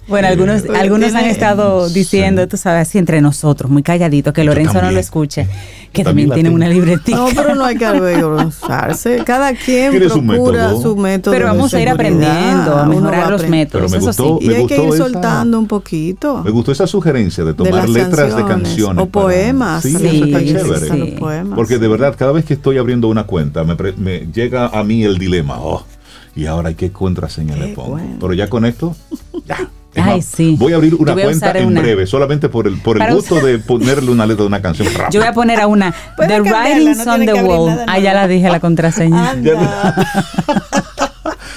Bueno, algunos, algunos han estado diciendo, tú sabes, así entre nosotros, muy calladito, que Lorenzo no lo escuche, que también, tiene una libretita. No, pero no hay que avergonzarse. Cada quien procura su método. Pero vamos a ir aprendiendo, a mejorar los métodos. Me gustó, y hay que ir soltando un poquito. Me gustó esa sugerencia de tomar letras de canciones. O poemas. Sí, eso está chévere. Porque de verdad, cada vez que estoy abriendo una cuenta, me, me llega a mí el dilema. Oh, y ahora, ¿qué contraseña le pongo? Pero ya con esto, ya. Ay, sí. Voy a abrir una cuenta en breve, solamente por el, por el gusto de ponerle una letra de una canción rápida. Yo voy a poner a una The Writings on the Wall. Ah, ya la dije la contraseña.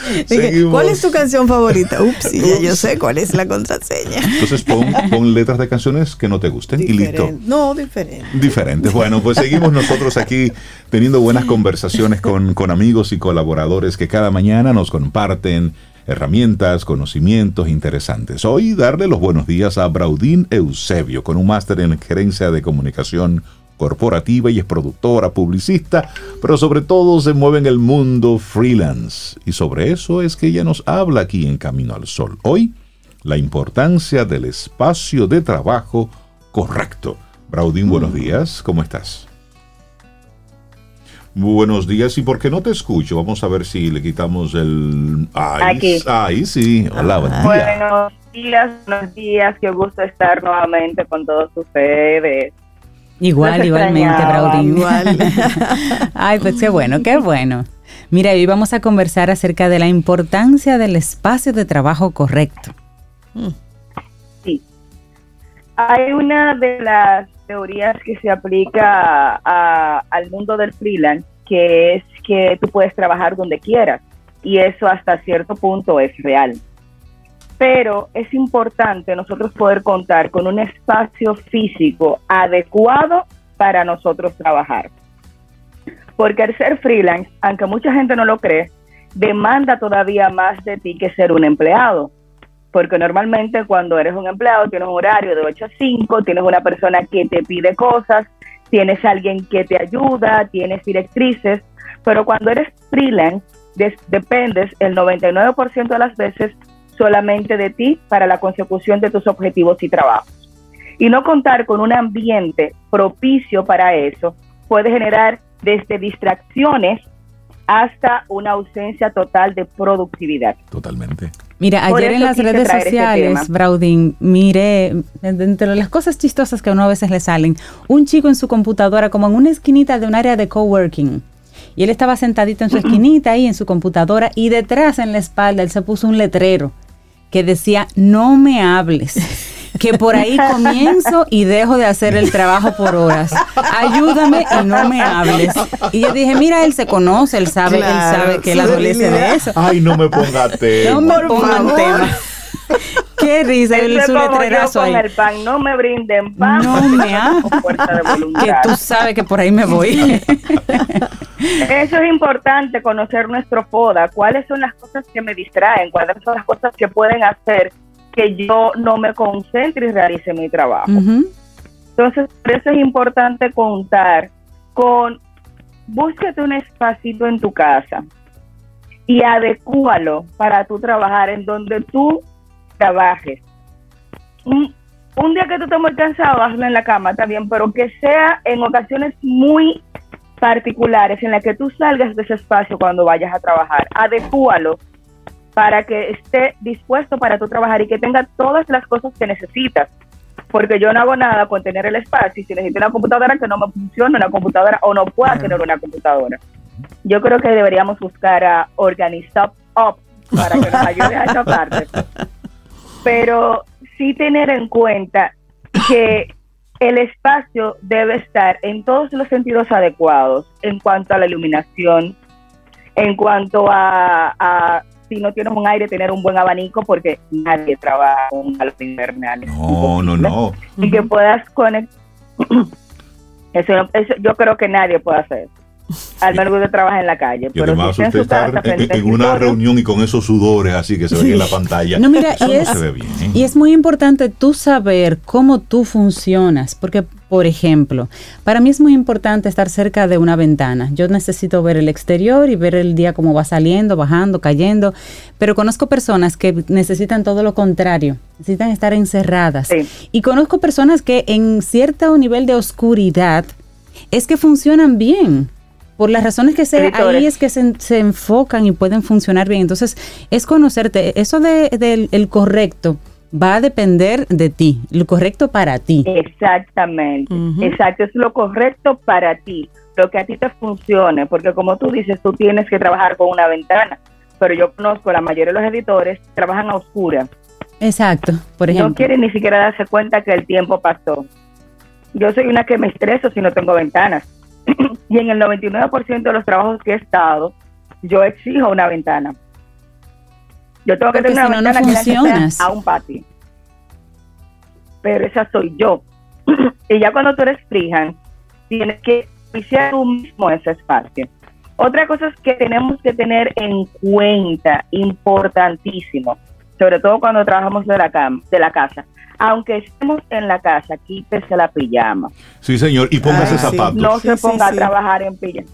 ¿Cuál es tu canción favorita? Ups, ya yo sé cuál es la contraseña. Entonces pon, letras de canciones que no te gusten y listo. No, diferente. Diferentes. Bueno, pues seguimos nosotros aquí teniendo buenas conversaciones con, con amigos y colaboradores que cada mañana nos comparten herramientas, conocimientos interesantes. Hoy darle los buenos días a Braudín Eusebio, con un máster en gerencia de comunicación corporativa y es productora, publicista, pero sobre todo se mueve en el mundo freelance. Y sobre eso es que ella nos habla aquí en Camino al Sol. Hoy, la importancia del espacio de trabajo correcto. Braudín, buenos días, ¿cómo estás? Buenos días, ¿y por qué no te escucho? Vamos a ver si le quitamos el... Ahí, ahí sí, hola, buen día. Buenos días, buenos días, qué gusto estar nuevamente con todos ustedes. Igual, igualmente, Braudín. Igual. Ay, pues qué bueno, qué bueno. Mira, hoy vamos a conversar acerca de la importancia del espacio de trabajo correcto. Sí. Hay una de las teorías que se aplica al mundo del freelance, que es que tú puedes trabajar donde quieras y eso hasta cierto punto es real. Pero es importante nosotros poder contar con un espacio físico adecuado para nosotros trabajar. Porque el ser freelance, aunque mucha gente no lo cree, demanda todavía más de ti que ser un empleado porque normalmente cuando eres un empleado tienes un horario de 8 a 5, tienes una persona que te pide cosas, tienes alguien que te ayuda, tienes directrices, pero cuando eres freelance dependes el 99% de las veces solamente de ti para la consecución de tus objetivos y trabajos. Y no contar con un ambiente propicio para eso puede generar desde distracciones hasta una ausencia total de productividad. Totalmente. Mira, ayer en las redes sociales, Braudín, miré, entre las cosas chistosas que a uno a veces le salen, un chico en su computadora, como en una esquinita de un área de coworking. Y él estaba sentadito en su esquinita ahí en su computadora y detrás en la espalda él se puso un letrero que decía, no me hables que por ahí comienzo y dejo de hacer el trabajo por horas. Ayúdame y no me hables. Y yo dije, mira, él se conoce, él sabe, él sabe que él adolece de eso. Ay, no me ponga tema. No me pongan tema. Qué risa, letrerazo ahí. el pan, no me brinden pan. No me hagas. Que tú sabes que por ahí me voy. Eso es importante, conocer nuestro FODA, cuáles son las cosas que me distraen, cuáles son las cosas que pueden hacer que yo no me concentre y realice mi trabajo. Entonces, por eso es importante contar con, búsquete un espacito en tu casa y adecúalo para tú trabajar en donde tú trabajes. Un, día que tú estés muy cansado, hazlo en la cama también, pero que sea en ocasiones muy particulares en las que tú salgas de ese espacio cuando vayas a trabajar. Adecúalo para que esté dispuesto para tu trabajar y que tenga todas las cosas que necesitas. Porque yo no hago nada con tener el espacio y si necesito una computadora que no me funcione una computadora o no pueda tener una computadora. Yo creo que deberíamos buscar a Organizar Up para que nos ayude a esa parte. Pero sí tener en cuenta que el espacio debe estar en todos los sentidos adecuados en cuanto a la iluminación, en cuanto a si no tienes un aire, tener un buen abanico, porque nadie trabaja con un invernal. No, no, no. Y que puedas conectar. Eso, eso, yo creo que nadie puede hacer al menos que trabaja en la calle. pero además usted está en, una reunión y con esos sudores así que se ve en la pantalla. No, mira, y, es, y es muy importante tú saber cómo tú funcionas, porque, por ejemplo, para mí es muy importante estar cerca de una ventana. Yo necesito ver el exterior y ver el día cómo va saliendo, bajando, cayendo, pero conozco personas que necesitan todo lo contrario, necesitan estar encerradas. Y conozco personas que en cierto nivel de oscuridad es que funcionan bien por las razones que sea, ahí es que se, se, enfocan y pueden funcionar bien. Entonces, es conocerte. Eso del de, el correcto va a depender de ti, lo correcto para ti. Exactamente, exacto, es lo correcto para ti, lo que a ti te funcione, porque como tú dices, tú tienes que trabajar con una ventana, pero yo conozco la mayoría de los editores trabajan a oscura. Exacto, por ejemplo. No quieren ni siquiera darse cuenta que el tiempo pasó. Yo soy una que me estreso si no tengo ventanas y en el 99% de los trabajos que he estado, yo exijo una ventana. Yo tengo que tener una ventana que a un patio. Pero esa soy yo. y ya cuando tú eres frijan, tienes que iniciar tú mismo ese espacio. Otra cosa es que tenemos que tener en cuenta, importantísimo, sobre todo cuando trabajamos de la, cama, de la casa, aunque estemos en la casa, quítese la pijama. Sí, señor, y póngase zapatos. No se ponga a trabajar en pijama.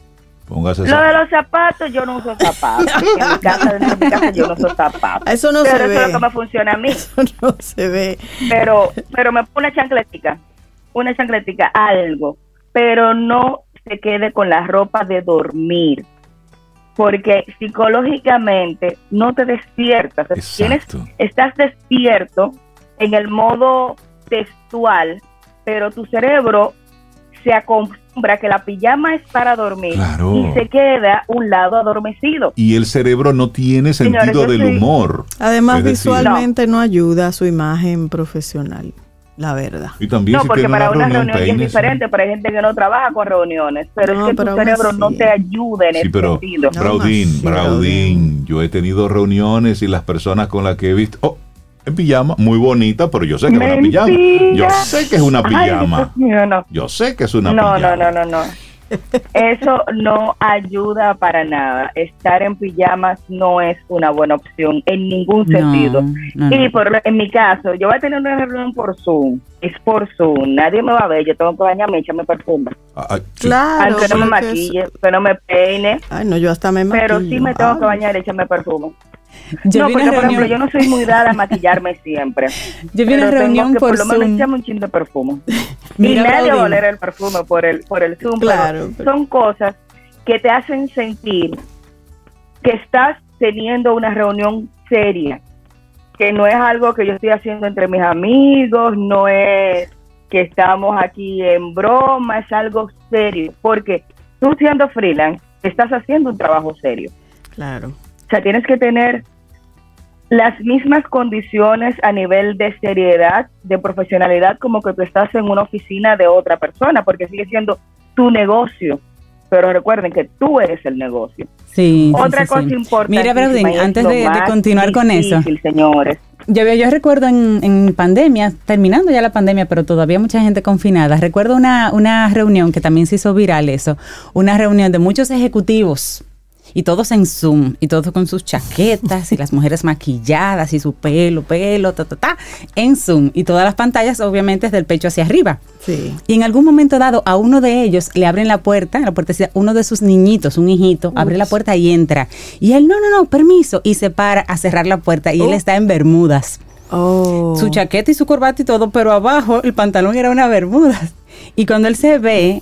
Póngase Lo de los zapatos, yo no uso zapatos. en mi casa, en mi casa yo no uso zapatos. Eso no se ve. Pero eso es lo que me funciona a mí. Eso no se ve. Pero, pero me pone una chancletica, una chancletica, algo. Pero no se quede con la ropa de dormir. Porque psicológicamente no te despiertas. Tienes, estás despierto en el modo textual, pero tu cerebro se acostumbra que la pijama es para dormir y se queda un lado adormecido. Y el cerebro no tiene sentido del humor. Además, visualmente no. ayuda a su imagen profesional. La verdad. Y también no, porque para una reunión, es diferente, pero hay gente que no trabaja con reuniones. Pero es que tu cerebro no te ayuda en sí, ese pero, sentido. Braudín, Braudín, yo he tenido reuniones y las personas con las que he visto, oh, en pijama, muy bonita, pero yo sé que es una pijama. Yo sé que es una pijama. Yo sé que es una pijama. No, no, no, no. Eso no ayuda para nada. Estar en pijamas no es una buena opción en ningún sentido. y por en mi caso, yo voy a tener una reunión por Zoom. Es por Zoom. Nadie me va a ver. Yo tengo que bañarme y echarme perfume. Ah, ah, claro. Aunque no me maquille, que no me peine. Ay, no, yo hasta me maquillo. Pero sí me tengo que bañar y echarme perfume. Yo no, porque por ejemplo, yo no soy muy dada a maquillarme siempre. Yo vi una reunión por, por lo menos echarme un chin de perfume. y nadie va a oler el perfume por el, por el Zoom. Claro, Son cosas que te hacen sentir que estás teniendo una reunión seria, que no es algo que yo estoy haciendo entre mis amigos, no es que estamos aquí en broma, es algo serio, porque tú siendo freelance, estás haciendo un trabajo serio. Claro. O sea, tienes que tener las mismas condiciones a nivel de seriedad, de profesionalidad, como que tú estás en una oficina de otra persona, porque sigue siendo tu negocio. Pero recuerden que tú eres el negocio. Sí. Otra sí, cosa sí. importante. Mira, Braudín, antes de, de continuar con eso. señores. Yo, yo recuerdo en, en, pandemia, terminando ya la pandemia, pero todavía mucha gente confinada. Recuerdo una, una reunión que también se hizo viral eso, una reunión de muchos ejecutivos y todos en Zoom, y todos con sus chaquetas, y las mujeres maquilladas, y su pelo, pelo, ta, ta, ta, en Zoom, y todas las pantallas obviamente del pecho hacia arriba. Sí. Y en algún momento dado a uno de ellos le abren la puerta, la puerta uno de sus niñitos, un hijito, Ups. abre la puerta y entra. Y él, no, no, no, permiso, y se para a cerrar la puerta, y oh. él está en Bermudas. Oh. Su chaqueta y su corbata y todo, pero abajo el pantalón era una Bermudas. Y cuando él se ve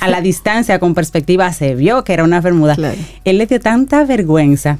a la distancia, con perspectiva, se vio que era una bermuda. Claro. Él le dio tanta vergüenza.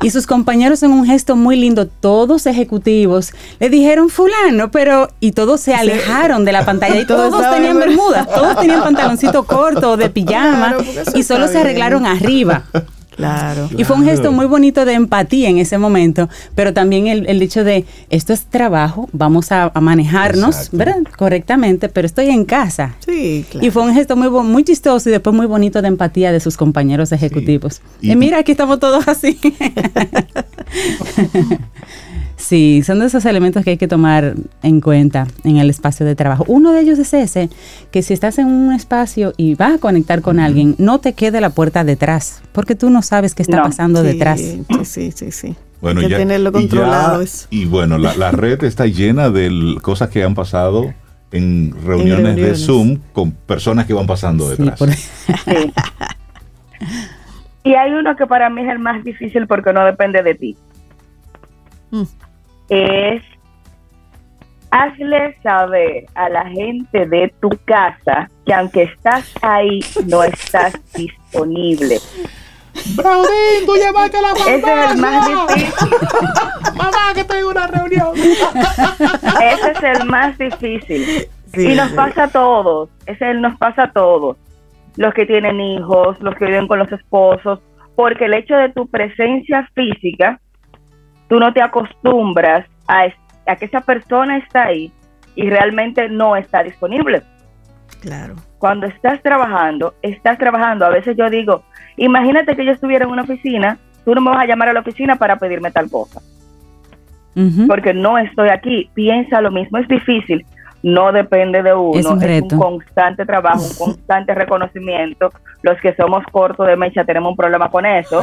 Y sus compañeros en un gesto muy lindo, todos ejecutivos, le dijeron fulano, pero y todos se alejaron de la pantalla y todos, todos tenían bermudas, todos tenían pantaloncito corto de pijama claro, y solo se arreglaron arriba. Claro. Y fue un gesto muy bonito de empatía en ese momento, pero también el, el hecho de esto es trabajo, vamos a, a manejarnos, Exacto. ¿verdad? Correctamente, pero estoy en casa. Sí, claro. Y fue un gesto muy, muy chistoso y después muy bonito de empatía de sus compañeros ejecutivos. Sí. Y, y, mira, aquí estamos todos así. Sí, son de esos elementos que hay que tomar en cuenta en el espacio de trabajo. Uno de ellos es ese, que si estás en un espacio y vas a conectar con uh -huh. alguien, no te quede la puerta detrás, porque tú no sabes qué está no. pasando sí, detrás. Sí, sí, sí, sí. Bueno, hay que ya, tenerlo controlado. Y, ya, y bueno, la, la, red está llena de cosas que han pasado en reuniones, en reuniones, de Zoom con personas que van pasando detrás. Por... Sí. y hay uno que para mí es el más difícil porque no depende de ti. Mm es hazle saber a la gente de tu casa que aunque estás ahí, no estás disponible. Braudín, tú llamaste a la Ese es el más difícil. Mamá, que tengo una reunión. Ese es el más difícil. Sí, y nos sí. pasa a todos. Ese nos pasa a todos. Los que tienen hijos, los que viven con los esposos. Porque el hecho de tu presencia física tú no te acostumbras a, a, que esa persona está ahí y realmente no está disponible. Claro. Cuando estás trabajando, estás trabajando. A veces yo digo, imagínate que yo estuviera en una oficina, tú no me vas a llamar a la oficina para pedirme tal cosa. Uh -huh. Porque no estoy aquí. Piensa lo mismo, es difícil. No depende de uno, es un, es un constante trabajo, un constante reconocimiento. Los que somos cortos de mecha tenemos un problema con eso.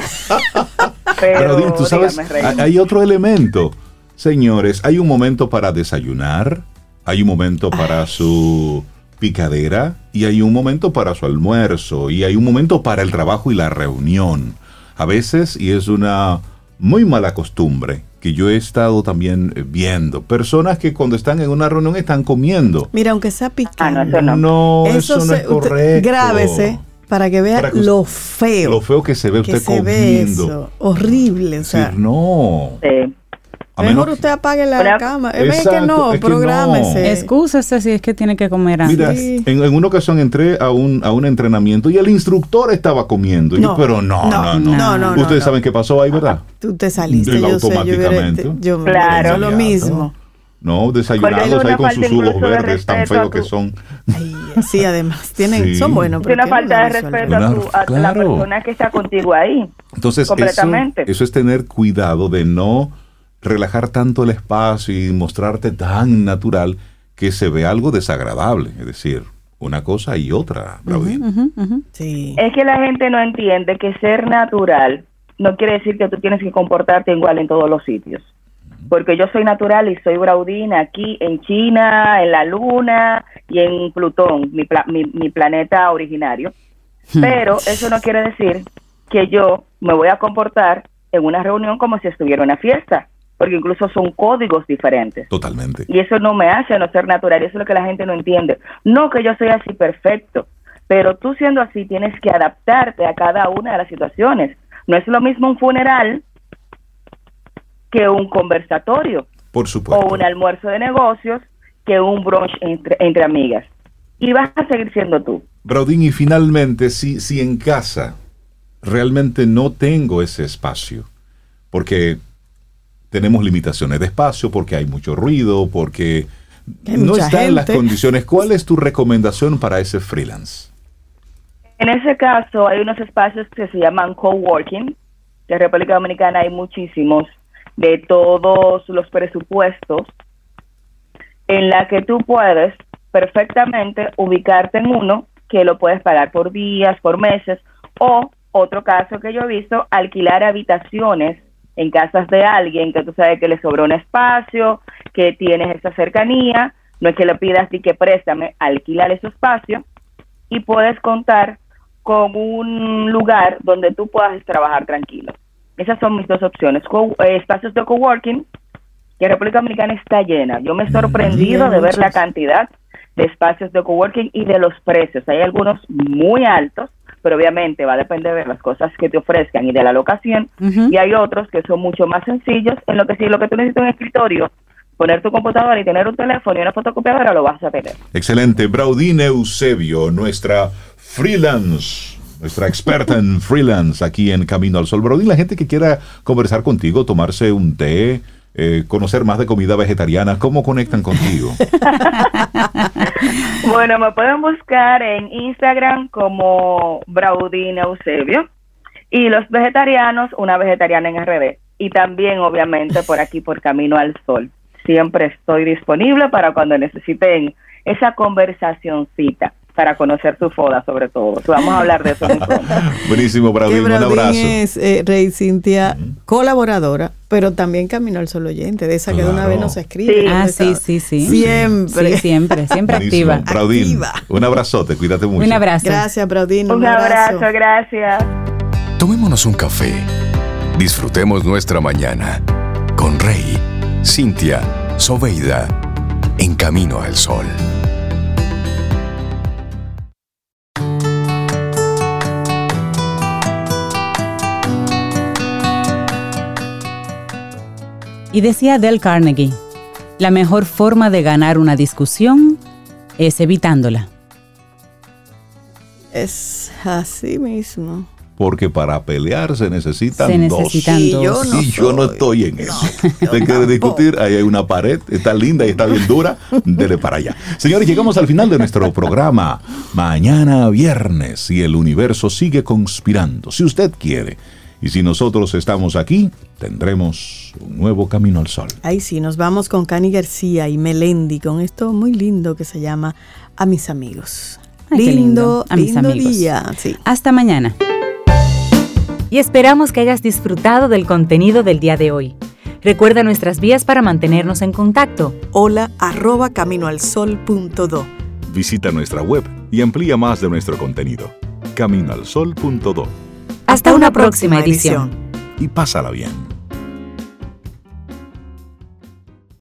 Pero, Pero tú sabes, dígame, hay otro elemento. Señores, hay un momento para desayunar, hay un momento para su picadera y hay un momento para su almuerzo y hay un momento para el trabajo y la reunión. A veces, y es una muy mala costumbre, que yo he estado también viendo, personas que cuando están en una reunión están comiendo. Mira, aunque sea picando. Ah, no, eso no. No, eso, eso no es correcto. Grábese para que vea para que lo feo. Lo feo que se ve que usted se comiendo. Ve eso, horrible, o sea. Sí, no. Sí. A Mejor usted apague la Pero, cama. Es que no, es que prográmese. No. Excúsese si es que tiene que comer antes. Mira, sí. en, en, una ocasión entré a un, a un entrenamiento y el instructor estaba comiendo. No, yo, pero no, no, no. no, no Ustedes saben qué pasó ahí, ¿verdad? Tú te saliste, yo automáticamente. Sé, yo, yo, claro. lo mismo. No, desayunados ahí con sus jugos verdes tan feos que son. Ay, sí, además, tienen, sí. son buenos. Es una falta de respeto a, tu, a claro. la persona que está contigo ahí. Entonces, completamente. Eso, eso es tener cuidado de no relajar tanto el espacio y mostrarte tan natural que se ve algo desagradable. Es decir, una cosa y otra, uh -huh, uh -huh. Sí. Es que la gente no entiende que ser natural no quiere decir que tú tienes que comportarte igual en todos los sitios. Porque yo soy natural y soy Braudina aquí en China, en la Luna y en Plutón, mi, pla mi, mi planeta originario. Hmm. Pero eso no quiere decir que yo me voy a comportar en una reunión como si estuviera en una fiesta porque incluso son códigos diferentes. Totalmente. Y eso no me hace no ser natural, eso es lo que la gente no entiende. No que yo soy así perfecto, pero tú siendo así tienes que adaptarte a cada una de las situaciones. No es lo mismo un funeral que un conversatorio. Por supuesto. O un almuerzo de negocios que un brunch entre, entre amigas. Y vas a seguir siendo tú. Braudín, y finalmente, si, si en casa realmente no tengo ese espacio, porque tenemos limitaciones de espacio, porque hay mucho ruido, porque no están las condiciones, ¿cuál es tu recomendación para ese freelance? En ese caso, hay unos espacios que se llaman coworking. En República Dominicana hay muchísimos de todos los presupuestos en la que tú puedes perfectamente ubicarte en uno que lo puedes pagar por días, por meses, o otro caso que yo he visto, alquilar habitaciones en casas de alguien que tú sabes que le sobró un espacio, que tienes esa cercanía, no es que le pidas y que préstame, alquilar ese espacio y puedes contar con un lugar donde tú puedas trabajar tranquilo. Esas son mis dos opciones. Eh, espacios de coworking, que República Dominicana está llena. Yo me he sorprendido de ver la cantidad de espacios de coworking y de los precios. Hay algunos muy altos, pero obviamente va a depender de las cosas que te ofrezcan y de la locación. Y hay otros que son mucho más sencillos, en lo que si lo que tú necesitas un escritorio, poner tu computadora y tener un teléfono y una fotocopiadora, lo vas a tener. Excelente. Braudine Eusebio, nuestra freelance nuestra experta en freelance aquí en Camino al Sol. Brody, la gente que quiera conversar contigo, tomarse un té, eh, conocer más de comida vegetariana, ¿cómo conectan contigo? bueno, me pueden buscar en Instagram como Braudine Eusebio y los vegetarianos, una vegetariana en RD. Y también, obviamente, por aquí, por Camino al Sol. Siempre estoy disponible para cuando necesiten esa conversacioncita para conocer su foda sobre todo. Vamos a hablar de eso. Buenísimo, Braudín, un abrazo. es, eh, Rey Cintia, colaboradora, pero también Camino al Sol oyente, de esa que de una vez nos escribe. Ah, sí, sí, sí. Siempre. siempre, siempre activa. Braudín, un abrazote, cuídate mucho. Un abrazo. Gracias, Braudín. Un, abrazo, gracias. Tomémonos un café. Disfrutemos nuestra mañana con Rey, Cintia, Soveida, en Camino al Sol. Y decía Del Carnegie, la mejor forma de ganar una discusión es evitándola. Es así mismo. Porque para pelear se necesitan, se necesitan dos. Yo no y yo no estoy en eso. Te quiere discutir, ahí hay una pared, está linda y está bien dura, dele para allá. Señores, llegamos al final de nuestro programa. Mañana viernes y el universo sigue conspirando. Si usted quiere y si nosotros estamos aquí, tendremos un nuevo camino al sol. Ahí sí, nos vamos con Cani García y Melendi con esto muy lindo que se llama A mis amigos. lindo, a mis amigos. día. Hasta mañana. Y esperamos que hayas disfrutado del contenido del día de hoy. Recuerda nuestras vías para mantenernos en contacto. Hola arroba caminoalsol.do. Visita nuestra web y amplía más de nuestro contenido. Caminoalsol.do hasta una próxima edición. Y pásala bien.